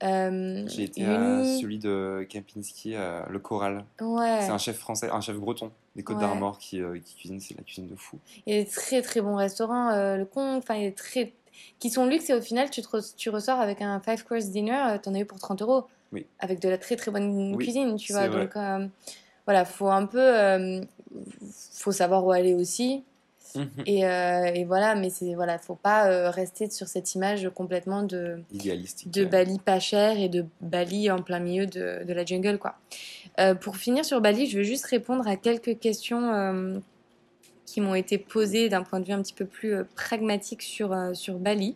euh, J'ai été à celui de Kempinski, le Choral. Ouais. C'est un chef français, un chef breton des Côtes Ouais. d'Armor qui, qui cuisine, c'est la cuisine de fou. Il y a des très très bons restaurants, le Con, enfin il y a des très qui sont luxe et au final tu, te re- tu ressors avec un five course dinner, t'en as eu pour 30 euros. Oui. Avec de la très très bonne Oui, cuisine, tu vois. Donc euh, voilà, faut un peu, euh, faut savoir où aller aussi. Mhm. Et, euh, et voilà, mais c'est voilà, faut pas euh, rester sur cette image complètement de Idéalistique. de Bali pas cher et de Bali en plein milieu de, de la jungle quoi. Euh, pour finir sur Bali, je veux juste répondre à quelques questions qui m'ont été posées d'un point de vue un petit peu plus pragmatique sur, sur Bali.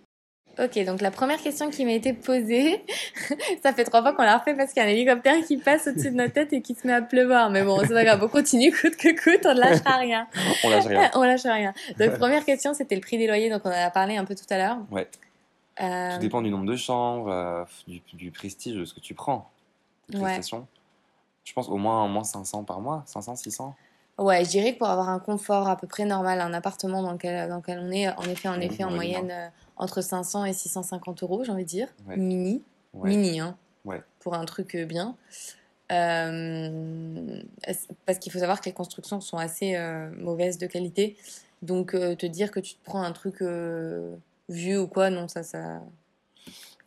Ok, donc la première question qui m'a été posée, ça fait trois fois qu'on l'a refait parce qu'il y a un hélicoptère qui passe au-dessus de notre tête et qui se met à pleuvoir. Mais bon, c'est pas grave, on continue coûte que coûte, on ne lâchera rien. On lâche rien. on lâche rien. Donc première question, c'était le prix des loyers, donc on en a parlé un peu tout à l'heure. Ouais. Euh, Tout dépend du nombre de chambres, euh, du, du prestige de ce que tu prends. Ouais. prestations. Je pense au moins, au moins 500 par mois, 500, 600. Ouais, je dirais que pour avoir un confort à peu près normal, un appartement dans lequel, dans lequel on est, en effet, en effet, moyenne euh, entre 500 et 650 euros, j'ai envie de dire. Ouais. Mini. Ouais. Mini, hein. Ouais. Pour un truc euh, bien. Euh, parce qu'il faut savoir que les constructions sont assez euh, mauvaises de qualité. Donc, te dire que tu te prends un truc vieux ou quoi, non, ça, ça.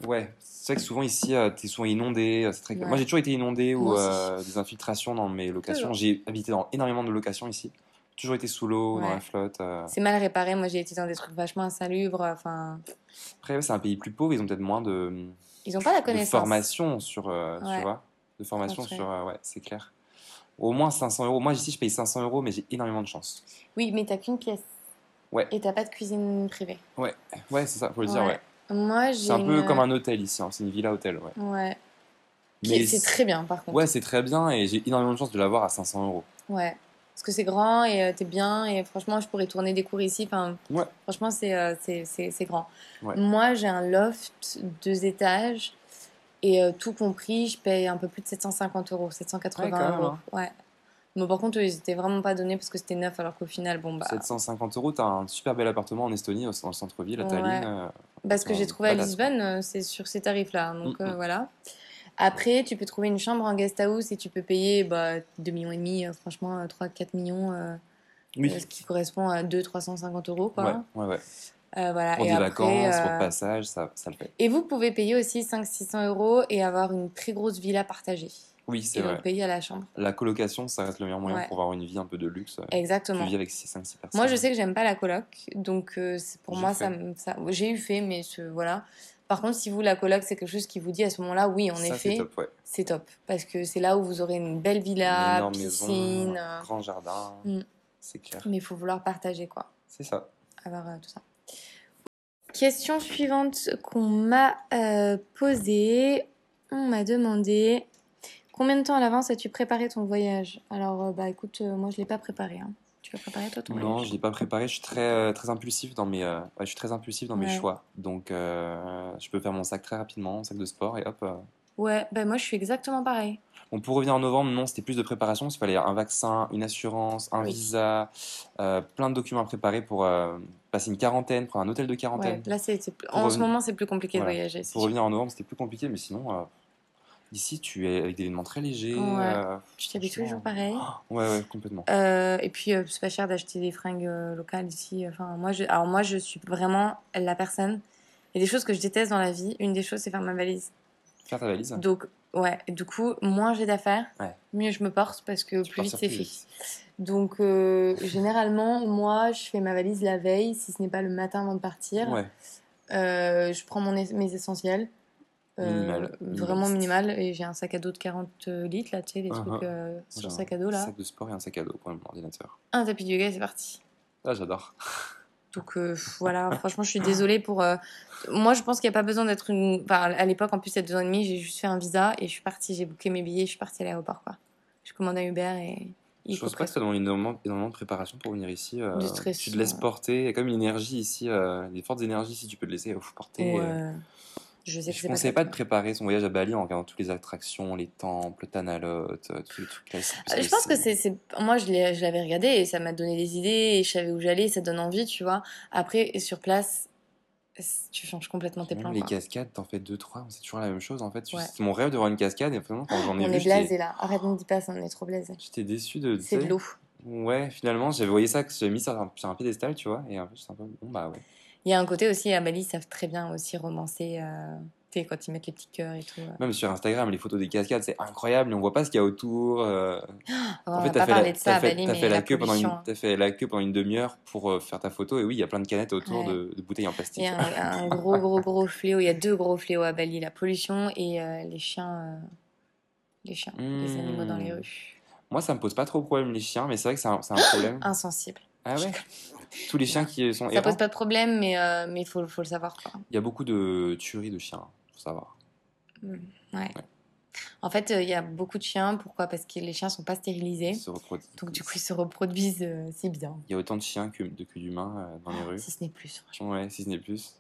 Ouais, c'est vrai que souvent ici, euh, t'es souvent inondé. euh, c'est très- Ouais. Moi, j'ai toujours été inondé ou euh, des infiltrations dans mes locations. J'ai habité dans énormément de locations ici. Toujours été sous l'eau, dans la flotte. euh. C'est mal réparé. Moi, j'ai été dans des trucs vachement insalubres. Enfin, Après, c'est un pays plus pauvre, ils ont peut-être moins de, ils n'ont pas la de connaissance. formation sur, Ouais. tu vois, de formation sur, ouais, c'est clair. Au moins 500 euros. Moi, ici, je paye 500 euros, mais j'ai énormément de chance. Oui, mais t'as qu'une pièce. Ouais. Et t'as pas de cuisine privée. Ouais, ouais, c'est ça, faut le dire, Ouais. Ouais. Moi, j'ai. C'est un peu une- comme un hôtel ici, hein, c'est une villa hôtel, ouais. Mais C'est très bien, par contre. Ouais, c'est très bien et j'ai énormément de chance de l'avoir à 500 euros. Ouais. Parce que c'est grand et euh, t'es bien et franchement, je pourrais tourner des cours ici. Enfin, Ouais. franchement, c'est euh, c'est- c'est- c'est grand. Ouais. Moi, j'ai un loft, deux étages et euh, tout compris, je paye un peu plus de 750 euros, 780 Ouais, quand même, euros. hein. Ouais. Mais par contre, ils étaient vraiment pas donnés parce que c'était neuf, alors qu'au final, bon, bah. 750 euros, t'as un super bel appartement en Estonie, dans le centre-ville, à Tallinn. Ouais. euh, Parce que j'ai trouvé à Lisbonne, euh, c'est sur ces tarifs-là. Donc Mm, euh, mm. voilà. Après, tu peux trouver une chambre en guest house et tu peux payer bah, 2 millions et demi, euh, franchement, 3-4 millions, euh, Oui. ce qui correspond à 200-350 euros. Quoi. Ouais, ouais, ouais. Euh, voilà. Pour et des après, vacances, pour euh, le passage, ça, ça le fait. Et vous pouvez payer aussi 500-600 euros et avoir une très grosse villa partagée. Oui, c'est vrai. donc payer à la chambre. La colocation, ça reste le meilleur moyen Ouais. pour avoir une vie un peu de luxe. euh, Tu Exactement. vis avec 5-6 personnes. Moi, je sais que j'aime pas la coloc, donc euh, pour moi, fait. ça, j'ai eu fait, mais voilà. Par contre, si vous, la coloc, c'est quelque chose qui vous dit à ce moment-là, oui, en Ça, effet, c'est top, ouais. c'est top. Parce que c'est là où vous aurez une belle villa, Une piscine, maison, euh, grand jardin. Mm. C'est clair. mais il faut vouloir partager, quoi. C'est ça. Avoir euh, tout ça. Question suivante qu'on m'a euh, posée. On m'a demandé combien de temps à l'avance as-tu préparé ton voyage? Alors, euh, bah écoute, euh, moi je l'ai pas préparé. hein. Tu l'as préparé toi ton Non, voyage? je l'ai pas préparé. Je suis très, euh, très impulsif dans mes, euh, je suis très impulsif dans mes choix. Donc, euh, je peux faire mon sac très rapidement, mon sac de sport, et hop. euh. Ouais, bah moi je suis exactement pareil. Bon, pour revenir en novembre, non, c'était plus de préparation. Il fallait un vaccin, une assurance, un Oui. visa, euh, plein de documents à préparer pour euh, passer une quarantaine, prendre un hôtel de quarantaine. Ouais, là c'est en ce moment c'est plus compliqué Voilà. de voyager. Pour sûr. revenir en novembre, c'était plus compliqué, mais sinon, euh, ici, tu es avec des événements très légers. Ouais. euh, Tu t'habilles franchement, toujours pareil. Ouais, ouais, complètement. Euh, et puis euh, c'est pas cher d'acheter des fringues euh, locales ici. Enfin moi je, alors moi je suis vraiment la personne. Il y a des choses que je déteste dans la vie. Une des choses c'est faire ma valise. Faire ta valise. Donc ouais, du coup moins j'ai d'affaires, Ouais. mieux je me porte parce que Tu plus vite c'est fait. vite. Donc généralement moi je fais ma valise la veille si ce n'est pas le matin avant de partir. Ouais, je prends mon es- mes essentiels. Euh, Minimal, vraiment minimal et j'ai un sac à dos de 40 litres là tu sais les trucs euh, J'ai sur un sac à dos là sac de sport et un sac à dos pour mon ordinateur. un tapis de yoga c'est parti Ah, j'adore. Donc euh, voilà, franchement, je suis désolée pour. euh, Moi, je pense qu'il n'y a pas besoin d'être une. Enfin, à l'époque, en plus, il y a deux ans et demi, j'ai juste fait un visa et je suis partie. J'ai booké mes billets, je suis partie à l'aéroport, quoi. Je commande un Uber et. il Je pense pas que ça demande énormément, énormément de préparation pour venir ici. euh, Du stress, tu te laisses porter. Il y a comme une énergie ici, euh, des fortes énergies si tu peux te laisser porter. Je sais que Je c'est ne conseille pas de préparer son voyage à Bali en regardant toutes les attractions, les temples, Tanalot, euh, tous les trucs Euh, Je pense que c'est. Moi, je l'avais regardé et ça m'a donné des idées et je savais où j'allais, ça donne envie, tu vois. Après, sur place, tu changes complètement tes plans. les quoi. cascades, t'en fais deux, trois, c'est toujours la même chose en fait. Ouais. C'est mon rêve de voir une cascade et finalement, quand j'en ai On vu, est j'étais blasé là. Arrête, ne dis pas ça, on est trop blasé. j'étais déçu de. C'est de l'eau. Ouais, finalement, j'avais voyé ça, que j'avais mis ça sur un, sur un piédestal, tu vois, et en fait, j'étais un peu. Bon, bah ouais. Il y a un côté aussi, à Bali, ils savent très bien aussi romancer. euh, quand ils mettent les petits cœurs et tout. euh. Même sur Instagram, les photos des cascades, c'est incroyable, mais on voit pas ce qu'il y a autour. euh. Oh, en fait, t'as fait, la, de ça t'as à fait, Bali, fait la, la queue pendant une, t'as fait la queue pendant une demi-heure pour euh, faire ta photo, et oui, il y a plein de canettes autour Ouais. de, de bouteilles en plastique. Il y a un, un gros, gros, gros fléau. Il y a deux gros fléaux à Bali la pollution et les chiens. Les chiens, les animaux dans les Hmm. rues. Moi, ça me pose pas trop de problème, les chiens, mais c'est vrai que c'est un, c'est un problème. Insensible. Ah ouais Tous les chiens qui sont Ça errants pose pas de problème, mais euh, mais faut, faut le savoir. Quoi. Il y a beaucoup de tueries de chiens, faut savoir. Mm. Ouais. En fait, euh, il y a beaucoup de chiens. Pourquoi? Parce que les chiens sont pas stérilisés. Donc du coup, ils se reproduisent, euh, c'est bien. Il y a autant de chiens que, que d'humains euh, dans les rues. Si ce n'est plus. franchement. Ouais, si ce n'est plus.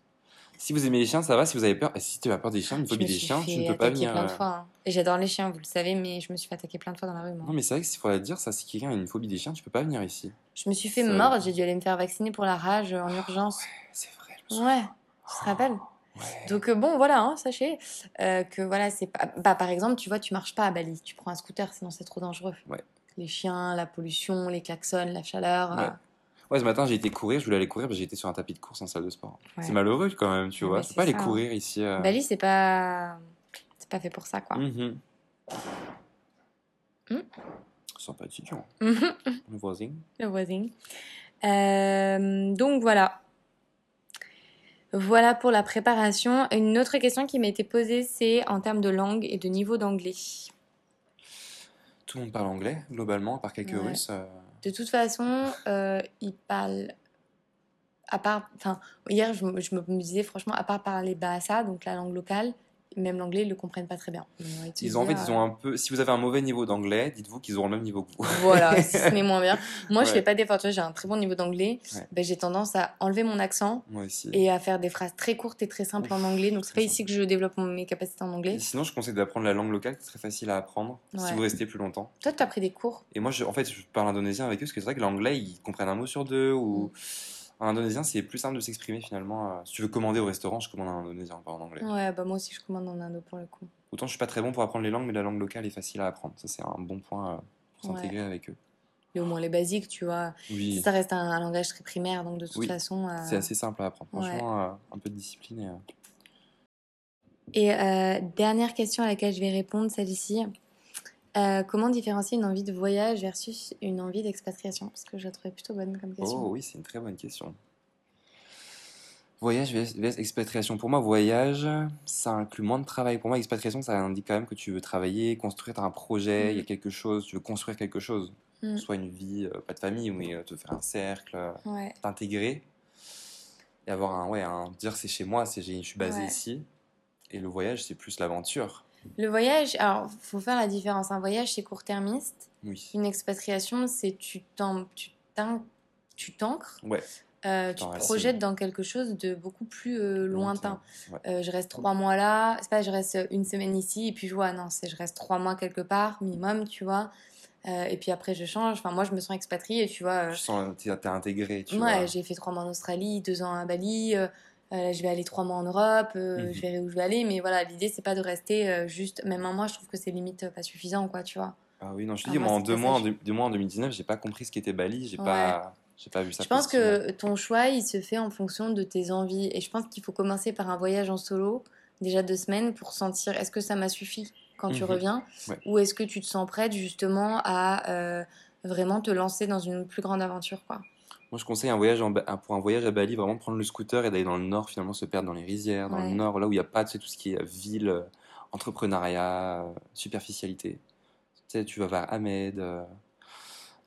Si vous aimez les chiens, ça va. Si vous avez peur, si tu as peur des chiens, une phobie des chiens, tu ne peux pas venir. plein de euh, fois. hein. Et j'adore les chiens, vous le savez, mais je me suis fait attaquer plein de fois dans la rue. moi. Non, mais c'est vrai que s'il le dire, ça, si quelqu'un a une phobie des chiens, tu peux pas venir ici. Je me suis fait mordre, j'ai dû aller me faire vacciner pour la rage euh, en urgence. C'est vrai, je me. Ouais, tu te rappelles Ouais. Donc euh, bon, voilà, hein, sachez euh, que voilà, c'est pas. Bah, par exemple, tu vois, tu marches pas à Bali, tu prends un scooter, sinon c'est trop dangereux. Ouais. Les chiens, la pollution, les klaxons, la chaleur. Ouais. euh, Ouais, ce matin, j'ai été courir, je voulais aller courir, mais été sur un tapis de course en salle de sport. Ouais. C'est malheureux quand même, tu Ouais, vois. Je peux c'est pas aller ça, hein. courir ici. euh. Bali, c'est pas. C'est pas fait pour ça, quoi. Mhm. Hmm. Sympathique, hein. Mhm. le voisin. Le voisin. Euh, donc voilà. Voilà pour la préparation. Une autre question qui m'a été posée, c'est en termes de langue et de niveau d'anglais. Tout le monde parle anglais, globalement, à part quelques Ouais. Russes. euh, De toute façon, euh, ils parlent. À part. Enfin, hier, je, je me disais, franchement, à part parler Bahasa, donc la langue locale, même l'anglais, ils le comprennent pas très bien. Ils ont, en fait, ils ont un peu. Si vous avez un mauvais niveau d'anglais, dites-vous qu'ils auront le même niveau que vous. Voilà, si ce n'est moins bien. Moi, je Ouais. fais pas d'effort. Tu vois, j'ai un très bon niveau d'anglais. Ouais. Ben, j'ai tendance à enlever mon accent Moi aussi. et à faire des phrases très courtes et très simples en anglais. Donc, c'est pas ici que je développe mes capacités en anglais. Et sinon, je conseille d'apprendre la langue locale, qui est très facile à apprendre si vous restez plus longtemps. Toi, tu as pris des cours? Et moi, je, en fait, je parle indonésien avec eux parce que c'est vrai que l'anglais, ils comprennent un mot sur deux. Ou en indonésien, c'est plus simple de s'exprimer finalement. euh, Si tu veux commander au restaurant, je commande en indonésien, pas en anglais. Ouais, bah moi aussi, je commande en indo pour le coup. Autant je suis pas très bon pour apprendre les langues, mais la langue locale est facile à apprendre. Ça, c'est un bon point euh, pour Ouais. s'intégrer avec eux. Et au moins les basiques, tu vois. Oui, Ça reste un, un langage très primaire, donc de toute Oui, façon. euh, c'est assez simple à apprendre. ouais. Franchement, euh, un peu de discipline. Et, euh, Et dernière question à laquelle je vais répondre, celle-ci. Euh, comment différencier une envie de voyage versus une envie d'expatriation? Parce que je la trouvais plutôt bonne comme question. Oh oui, c'est une très bonne question. Voyage vs expatriation. Pour moi, voyage, ça inclut moins de travail. Pour moi, expatriation, ça indique quand même que tu veux travailler, construire un projet, il y a Mm. quelque chose, tu veux construire quelque chose. Mm. Soit une vie, euh, pas de famille, mais euh, te faire un cercle, euh, Ouais. t'intégrer. Et avoir un, ouais, un, dire c'est chez moi, je suis basé Ouais. ici. Et le voyage, c'est plus l'aventure. Le voyage, alors, faut faire la différence. Un voyage, c'est court-termiste. Oui. Une expatriation, c'est tu tu t'ancres, Ouais. euh, tu te projettes dans quelque chose de beaucoup plus euh, lointain. Ouais. Euh, je reste trois mois là, c'est pas je reste une semaine ici et puis je vois, non, c'est je reste trois mois quelque part, minimum, tu vois. Et puis après je change. Enfin, moi je me sens expatriée, tu vois. Tu sens, t'es, t'es intégré, tu ouais, j'ai fait trois mois en Australie, deux ans à Bali. Euh, je vais aller trois mois en Europe, euh, Mhm. je verrai où je vais aller, mais voilà, l'idée c'est pas de rester euh, juste, même un mois, je trouve que c'est limite pas suffisant, quoi, tu vois. Ah oui, non, je te dis, moi, en deux mois, en je- deux, deux mois en 2019, j'ai pas compris ce qu'était Bali, j'ai Ouais. pas, j'ai pas vu ça Je pense que ton choix, il se fait en fonction de tes envies. Et je pense qu'il faut commencer par un voyage en solo, déjà deux semaines, pour sentir est-ce que ça m'a suffi quand tu Mhm. reviens Ouais. Ou est-ce que tu te sens prête justement à vraiment te lancer dans une plus grande aventure quoi. Moi, je conseille un voyage en pour un voyage à Bali, vraiment prendre le scooter et d'aller dans le nord, finalement se perdre dans les rizières, dans Ouais. le nord, là où il n'y a pas tu sais, tout ce qui est ville, euh, entrepreneuriat, euh, superficialité. Tu sais, tu vas vers Ahmed, euh,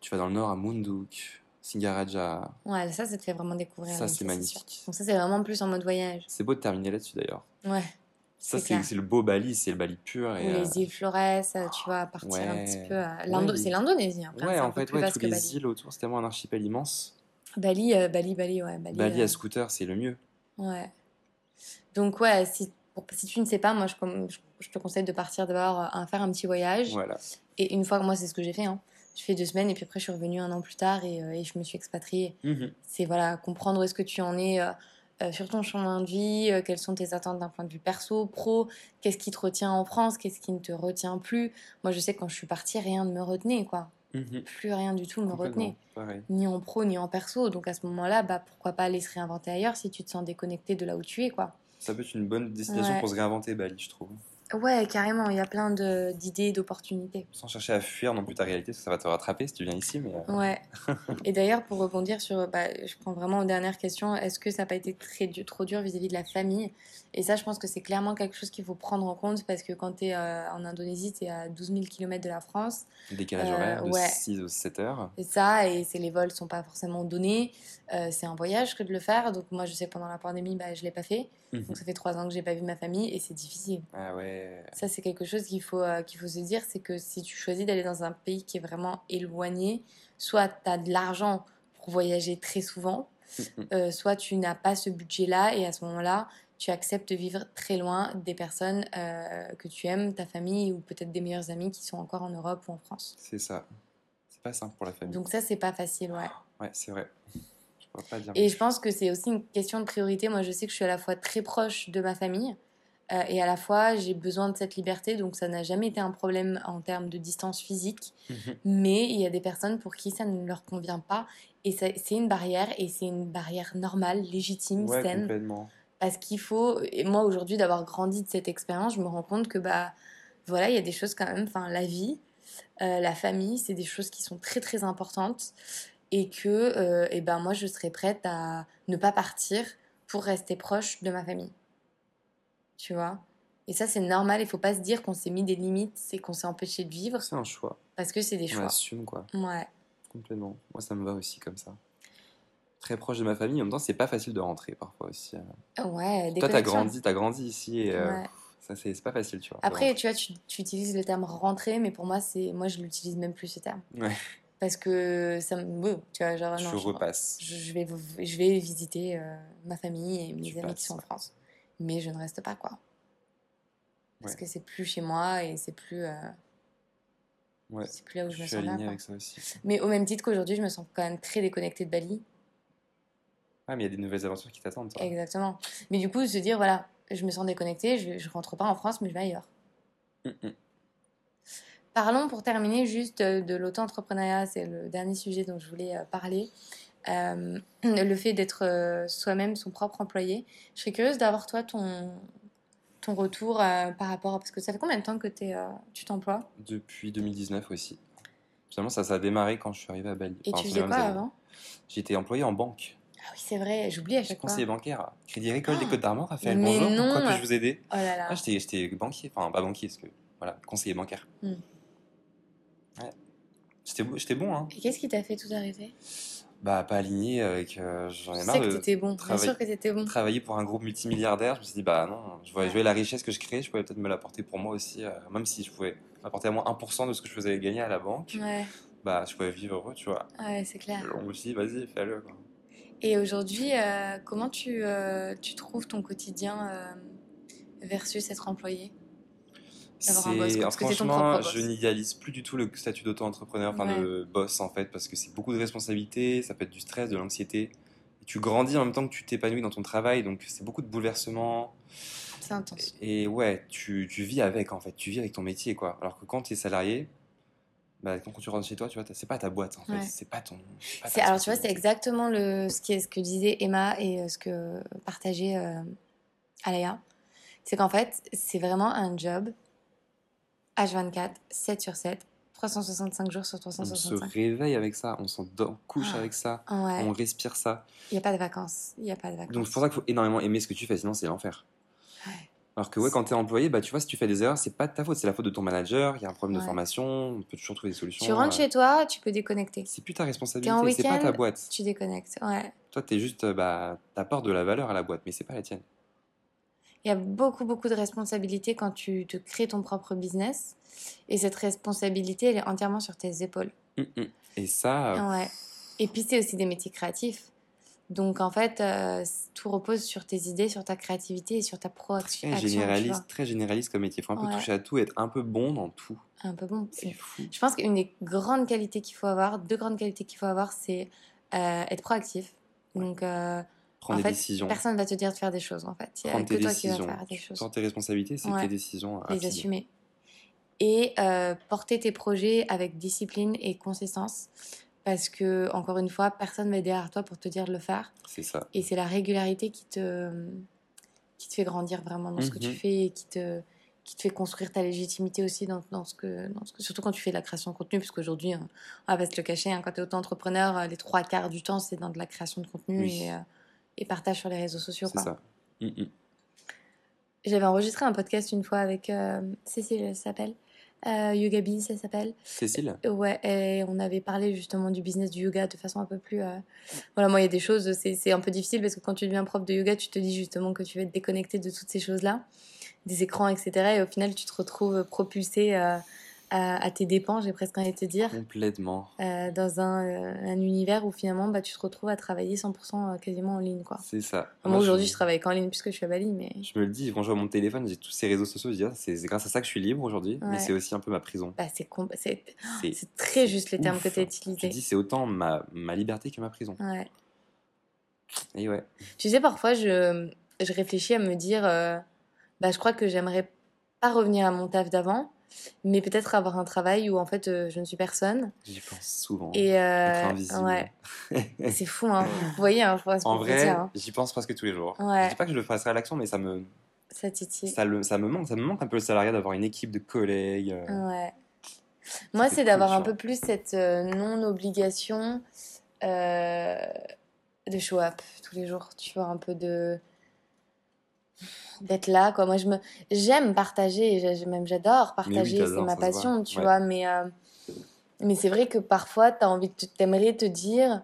tu vas dans le nord à Munduk, Singaraja. Ouais, ça, ça te fait vraiment découvrir. Ça, c'est magnifique. Donc ça, c'est vraiment plus en mode voyage. C'est beau de terminer là-dessus d'ailleurs. Ouais. Ça, C'est le beau Bali, c'est le Bali pur. Et, euh, les îles Flores, euh, tu vois, partir un ouais. petit peu. à Ouais, c'est l'Indonésie. Ouais, un en fait, ouais, vaste tous que les Bali. îles autour, c'est tellement un archipel immense. Bali, euh, Bali, Bali, ouais. Bali, Bali euh, à scooter, c'est le mieux. Ouais. Donc ouais, si, pour- si tu ne sais pas, moi je, je- je te conseille de partir d'abord euh, à faire un petit voyage. Voilà. Et une fois, moi c'est ce que j'ai fait. Hein. Je fais deux semaines et puis après je suis revenue un an plus tard et, et je me suis expatriée. Mhm. C'est voilà, comprendre où est-ce que tu en es euh, sur ton chemin de vie, euh, quelles sont tes attentes d'un point de vue perso, pro, qu'est-ce qui te retient en France, qu'est-ce qui ne te retient plus. Moi je sais que quand je suis partie, rien ne me retenait quoi. Mhm. Plus rien du tout ne me retenait. Pareil. Ni en pro, ni en perso. Donc à ce moment-là, bah, pourquoi pas aller se réinventer ailleurs si tu te sens déconnecté de là où tu es quoi. Ça peut être une bonne destination Ouais. pour se réinventer, Bali, je trouve. Ouais, carrément, il y a plein de- d'idées, d'opportunités. Sans chercher à fuir non plus ta réalité, parce que ça va te rattraper si tu viens ici. Mais euh, Ouais. Et d'ailleurs, pour rebondir sur, bah, je prends vraiment aux dernières questions, est-ce que ça n'a pas été très trop dur vis-à-vis de la famille? Et ça, je pense que c'est clairement quelque chose qu'il faut prendre en compte parce que quand tu es en Indonésie, tu es à 12 000 km de la France. décalage Euh, horaire de ouais. 6 ou 7 heures. C'est ça, et les vols sont pas forcément donnés. Euh, c'est un voyage que de le faire. Donc moi, je sais que pendant la pandémie, bah, je l'ai pas fait. Mhm. Donc ça fait trois ans que j'ai pas vu ma famille et c'est difficile. Ah ouais. Ça, c'est quelque chose qu'il faut, euh, qu'il faut se dire, c'est que si tu choisis d'aller dans un pays qui est vraiment éloigné, soit tu as de l'argent pour voyager très souvent, Mhm. euh, soit tu n'as pas ce budget-là et à ce moment-là, tu acceptes de vivre très loin des personnes euh, que tu aimes, ta famille ou peut-être des meilleurs amis qui sont encore en Europe ou en France. C'est ça. C'est pas simple pour la famille. Donc ça, c'est pas facile, ouais. Ouais, c'est vrai. Je pourrais pas dire. Et mieux. je pense que c'est aussi une question de priorité. Moi, je sais que je suis à la fois très proche de ma famille euh, et à la fois j'ai besoin de cette liberté. Donc, ça n'a jamais été un problème en termes de distance physique. Mhm. Mais il y a des personnes pour qui ça ne leur convient pas. Et c'est une barrière et c'est une barrière normale, légitime, Ouais, saine. complètement. Parce qu'il faut. Et moi, aujourd'hui, d'avoir grandi de cette expérience, je me rends compte que, bah, voilà, il y a des choses quand même. Enfin, la vie, euh, la famille, c'est des choses qui sont très, très importantes. Et que, euh, eh ben, moi, je serais prête à ne pas partir pour rester proche de ma famille. Tu vois? Et ça, c'est normal. Il faut pas se dire qu'on s'est mis des limites et qu'on s'est empêché de vivre C'est un choix. parce que c'est des On choix. assume quoi. Ouais. Complètement. Moi, ça me va aussi comme ça. Très proche de ma famille. En même temps, c'est pas facile de rentrer parfois aussi. euh. Ouais, Toi, t'as grandi, t'as grandi ici et euh, Ouais. ça, c'est pas facile, tu vois. Après, tu vois, tu, tu utilises le terme rentrer, mais pour moi, c'est moi, je l'utilise même plus ce terme. Ouais. Parce que ça me. tu vois, genre, je non, je, repasse. je- je vais, je vais visiter euh, ma famille et mes Tu amis passes, qui sont en. France. Mais je ne reste pas, quoi. Parce Ouais. que c'est plus chez moi et c'est plus, euh, Ouais. c'est plus là où je, Je me suis sens quoi. avec ça aussi. Mais au même titre qu'aujourd'hui, je me sens quand même très déconnectée de Bali. Ah, mais il y a des nouvelles aventures qui t'attendent. Exactement. Mais du coup, se dire, voilà, je me sens déconnectée, je, je rentre pas en France, mais je vais ailleurs. Mm, mm. Parlons pour terminer juste de, de l'auto-entrepreneuriat, c'est le dernier sujet dont je voulais euh, parler. Euh, le fait d'être euh, soi-même son propre employé. Je serais curieuse d'avoir toi ton, ton retour euh, par rapport à... Parce que ça fait combien de temps que euh, tu t'emploies? Depuis 2019 aussi. Finalement, ça, ça a démarré quand je suis arrivé à Bali. Et Enfin, tu faisais quoi avant? J'étais employé en banque. Ah oui, c'est vrai, j'oublie à chaque fois. conseiller bancaire. Crédit Agricole des Ah. Côtes d'Armor, Raphaël, Mais bonjour. non. Pourquoi puis-je vous aider? Oh là là. Ah, j'étais, banquier. Enfin, pas banquier, parce que... Voilà, conseiller bancaire. Hmm. Ouais. J'étais, bon, hein. Et qu'est-ce qui t'a fait tout arrêter? Bah, pas aligné avec... euh, j'en Je ai sais marre que de t'étais bon, bien sûr que t'étais bon. travailler pour un groupe multimilliardaire. Je me suis dit, bah non, je voyais, je Ouais. la richesse que je crée, je pouvais peut-être me l'apporter pour moi aussi. euh, même si je pouvais apporter à moi 1% de ce que je faisais gagner à la banque, Ouais, bah je pouvais vivre heureux, tu vois. ouais c'est clair. On me dit, vas-y, fais-le. quoi. Et aujourd'hui, euh, comment tu, euh, tu trouves ton quotidien euh, versus être employé? D'avoir un boss, C'est, quoi, parce que c'est ton franchement, boss. je n'idéalise plus du tout le statut d'auto-entrepreneur, enfin Ouais. de boss en fait, parce que c'est beaucoup de responsabilités, ça peut être du stress, de l'anxiété. Tu grandis en même temps que tu t'épanouis dans ton travail, donc c'est beaucoup de bouleversements. C'est intense. Et ouais, tu, tu vis avec en fait, tu vis avec ton métier quoi. Alors que quand tu es salarié, bah, quand tu rentres chez toi, tu vois, c'est pas ta boîte en fait, Ouais. c'est pas ton. pas ta alors tu vois, c'est exactement le, ce, qui est, ce que disait Emma et euh, ce que partageait euh, Alaya. C'est qu'en fait, c'est vraiment un job H24, 7 sur 7, 365 jours sur On se 365. réveille avec ça, on s'en couche Ah. avec ça, Ouais, on respire ça. il n'y a pas de vacances. Il n'y a pas de vacances. Donc c'est pour ça qu'il faut énormément aimer ce que tu fais, sinon c'est l'enfer. Ouais. Alors que ouais, quand tu es employé, bah, tu vois, si tu fais des erreurs, c'est pas de ta faute, c'est la faute de ton manager, il y a un problème Ouais. de formation, on peut toujours trouver des solutions. Tu rentres euh, chez toi, tu peux déconnecter. C'est plus ta responsabilité, c'est pas ta boîte. tu déconnectes. Ouais. Toi, t'es juste, euh, bah, t'apportes de la valeur à la boîte, mais c'est pas la tienne. Il y a beaucoup, beaucoup de responsabilités quand tu te crées ton propre business. Et cette responsabilité, elle est entièrement sur tes épaules. Hum, hum. Et ça, euh, Ouais. Et puis, c'est aussi des métiers créatifs. Donc, en fait, euh, tout repose sur tes idées, sur ta créativité et sur ta proaction. très généraliste, très généraliste comme métier. Faut un peu Ouais. toucher à tout, être un peu bon dans tout. Un peu bon. C'est fou. Je pense qu'une des grandes qualités qu'il faut avoir, deux grandes qualités qu'il faut avoir, c'est euh, être proactif. Donc, euh, Prendre en des fait, décisions, personne va te dire de faire des choses, en fait. Il n'y a prendre que toi qui vas faire des choses. prends tes responsabilités, c'est Ouais. tes décisions. les assumer. Et euh, porter tes projets avec discipline et consistance. Parce que, encore une fois, personne va être derrière toi pour te dire de le faire. C'est ça. Et c'est la régularité qui te, qui te fait grandir vraiment dans ce que tu Mhm. fais et qui te, qui te fait construire ta légitimité aussi dans, dans, ce que, dans ce que. Surtout quand tu fais de la création de contenu, puisqu'aujourd'hui, hein, on va se le cacher, hein, quand tu es auto-entrepreneur, euh, les trois quarts du temps, c'est dans de la création de contenu Oui. et, euh, et partage sur les réseaux sociaux. C'est ça. Mm. J'avais enregistré un podcast une fois avec euh, Cécile, elle s'appelle. Euh, Yoga ça s'appelle. Cécile? Ouais, et on avait parlé justement du business du yoga de façon un peu plus. euh, Voilà, moi, il y a des choses, c'est un peu difficile parce que quand tu deviens prof de yoga, tu te dis justement que tu vas te déconnecter de toutes ces choses-là, des écrans, etc. Et au final, tu te retrouves propulsé euh, à, à tes dépens, j'ai presque envie de te dire, Complètement. euh, dans un, euh, un univers où finalement, bah, tu te retrouves à travailler 100% quasiment en ligne, quoi. C'est ça. Moi, aujourd'hui, je... je travaille qu'en ligne puisque je suis à Bali, mais je me le dis, quand je vois mon téléphone, j'ai tous ces réseaux sociaux, je dis, ah, c'est grâce à ça que je suis libre aujourd'hui, mais c'est aussi un peu ma prison. bah, c'est com- très juste les termes que tu as utilisés. dis, c'est autant ma, ma liberté que ma prison. Ouais. Et ouais. Tu sais, parfois, je, je réfléchis à me dire, euh, bah, je crois que j'aimerais pas revenir à mon taf d'avant, mais peut-être avoir un travail où en fait euh, je ne suis personne. J'y pense souvent. Et euh, ouais, c'est fou, hein. Vous voyez, hein, En vrai, hein. j'y pense presque tous les jours. Ouais. Je dis pas que je le passerai à l'action, mais ça me, ça titille. ça, le, ça me manque. Ça me manque un peu le salariat d'avoir une équipe de collègues. euh, Ouais. Moi, c'est d'avoir un peu plus cette euh, non-obligation euh, de show up tous les jours, tu vois, un peu de d'être là quoi moi je me j'aime partager même j'adore partager c'est ma passion tu Ouais. vois mais euh, mais c'est vrai que parfois tu as envie de t'aimerais te dire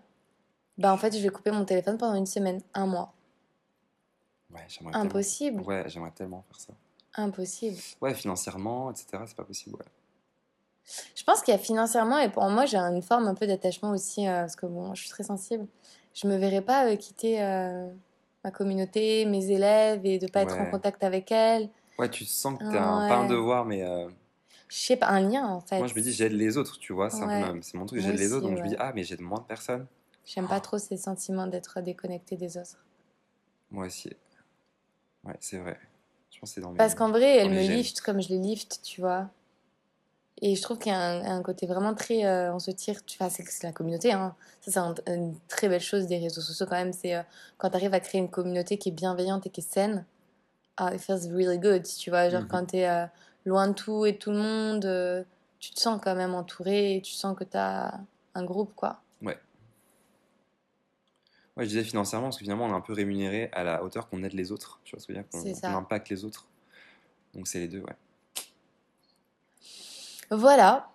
bah en fait je vais couper mon téléphone pendant une semaine un mois Ouais, j'aimerais tellement. impossible Ouais, j'aimerais tellement faire ça. impossible Ouais, financièrement, etc., c'est pas possible. Ouais. Je pense qu'il y a financièrement, et pour moi, j'ai une forme un peu d'attachement aussi, euh, parce que bon, je suis très sensible. Je me verrais pas euh, quitter ma communauté, mes élèves, et de pas être en contact avec elles. Ouais, tu sens que t'as un, pas un devoir, mais euh, Je sais pas, un lien en fait. moi je me dis j'aide les autres, tu vois, c'est Ouais. mon truc, j'aide les autres, donc je me dis ah, mais j'aide moins de personnes. J'aime pas trop ces sentiments d'être déconnecté des autres. Moi aussi. Ouais, c'est vrai. Je pense que c'est dans mes. Parce qu'en vrai, les me gènes. liftent comme je les lift, tu vois. Et je trouve qu'il y a un, un côté vraiment très. euh, on se tire. tu- Enfin, c'est la communauté, hein. Ça, c'est un- une très belle chose des réseaux sociaux quand même. C'est euh, quand tu arrives à créer une communauté qui est bienveillante et qui est saine. Ah, it feels really good, tu vois. Genre, Mhm. quand tu es loin de tout et de tout le monde, euh, tu te sens quand même entouré et tu sens que tu as un groupe, quoi. Ouais, je disais financièrement, parce que finalement on est un peu rémunéré à la hauteur qu'on aide les autres. Tu vois ce que je veux dire? Qu'on impacte les autres. Donc c'est les deux, ouais. Voilà.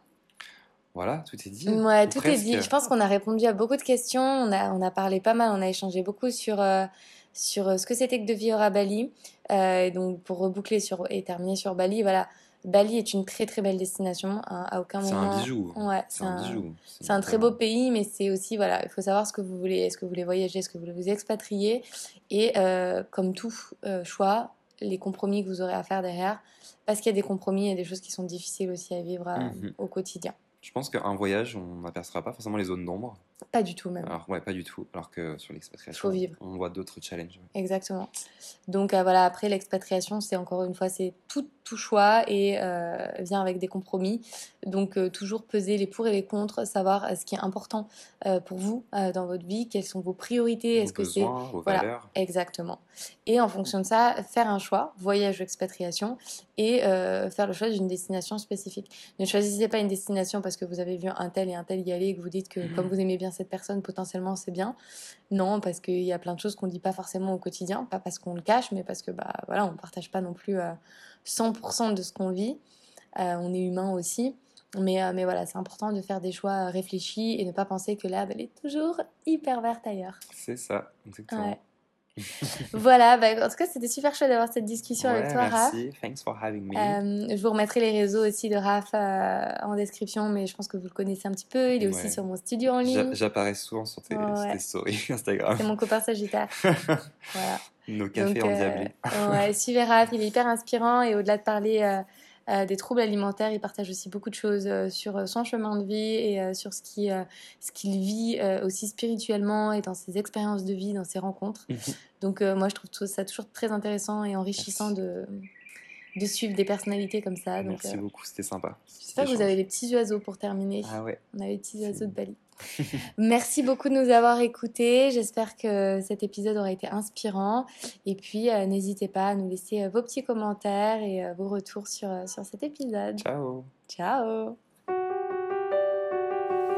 Voilà, tout est dit. Ouais, tout est dit. Je pense qu'on a répondu à beaucoup de questions. On a, on a parlé pas mal, on a échangé beaucoup sur, euh, sur euh, ce que c'était que de vivre à Bali. Euh, et donc, pour reboucler sur, et terminer sur Bali, voilà. Bali est une très très belle destination. hein, à aucun C'est moment. un bijou. Ouais, C'est un bijou. C'est un très beau pays, mais c'est aussi, voilà, il faut savoir ce que vous voulez. Est-ce que vous voulez voyager? Est-ce que vous voulez vous expatrier? Et euh, comme tout choix, les compromis que vous aurez à faire derrière. Parce qu'il y a des compromis et des choses qui sont difficiles aussi à vivre euh, Mhm. au quotidien. Je pense qu'un voyage, on n'apercevra pas forcément les zones d'ombre. Pas du tout, même. Alors, ouais, pas du tout. Alors que sur l'expatriation, Faut vivre. on voit d'autres challenges. Exactement. Donc euh, voilà, après l'expatriation, c'est encore une fois, c'est tout, tout choix et euh, vient avec des compromis. Donc euh, toujours peser les pour et les contre, savoir euh, ce qui est important euh, pour vous dans votre vie, quelles sont vos priorités, est-ce que c'est voilà. valeurs. exactement. Et en fonction de ça, faire un choix, voyage ou expatriation, et faire le choix d'une destination spécifique. Ne choisissez pas une destination parce que vous avez vu un tel et un tel y aller et que vous dites que Mhm. comme vous aimez bien cette personne, potentiellement c'est bien. Non, parce qu'il y a plein de choses qu'on dit pas forcément au quotidien, pas parce qu'on le cache, mais parce que bah voilà, on partage pas non plus euh, 100% de ce qu'on vit. Euh, on est humain aussi. Mais, euh, mais voilà, c'est important de faire des choix réfléchis et ne pas penser que l'herbe, elle est toujours hyper verte ailleurs. C'est ça, exactement. Ouais. voilà, bah, en tout cas, c'était super chouette d'avoir cette discussion avec toi, Raph. merci. Thanks for having me. Euh, je vous remettrai les réseaux aussi de Raph euh, en description, mais je pense que vous le connaissez un petit peu. Il est aussi sur mon studio en ligne. J'apparais souvent sur tes, ouais. stories Instagram. C'est mon copain Sagittaire. voilà. Nos cafés Donc, endiablés. euh, ouais, suivez Raph, il est hyper inspirant et au-delà de parler euh, des troubles alimentaires, il partage aussi beaucoup de choses euh, sur euh, son chemin de vie et euh, sur ce qui, euh, ce qu'il vit euh, aussi spirituellement et dans ses expériences de vie, dans ses rencontres. Mhm. Donc euh, moi, je trouve ça toujours très intéressant et enrichissant de, de suivre des personnalités comme ça. Donc, Merci euh, beaucoup, c'était sympa. J'espère que vous avez des petits oiseaux pour terminer. Ah ouais, On a les petits oiseaux de Bali. Merci beaucoup de nous avoir écoutés. J'espère que cet épisode aura été inspirant. Et puis, euh, n'hésitez pas à nous laisser euh, vos petits commentaires et euh, vos retours sur, sur cet épisode. Ciao. Ciao.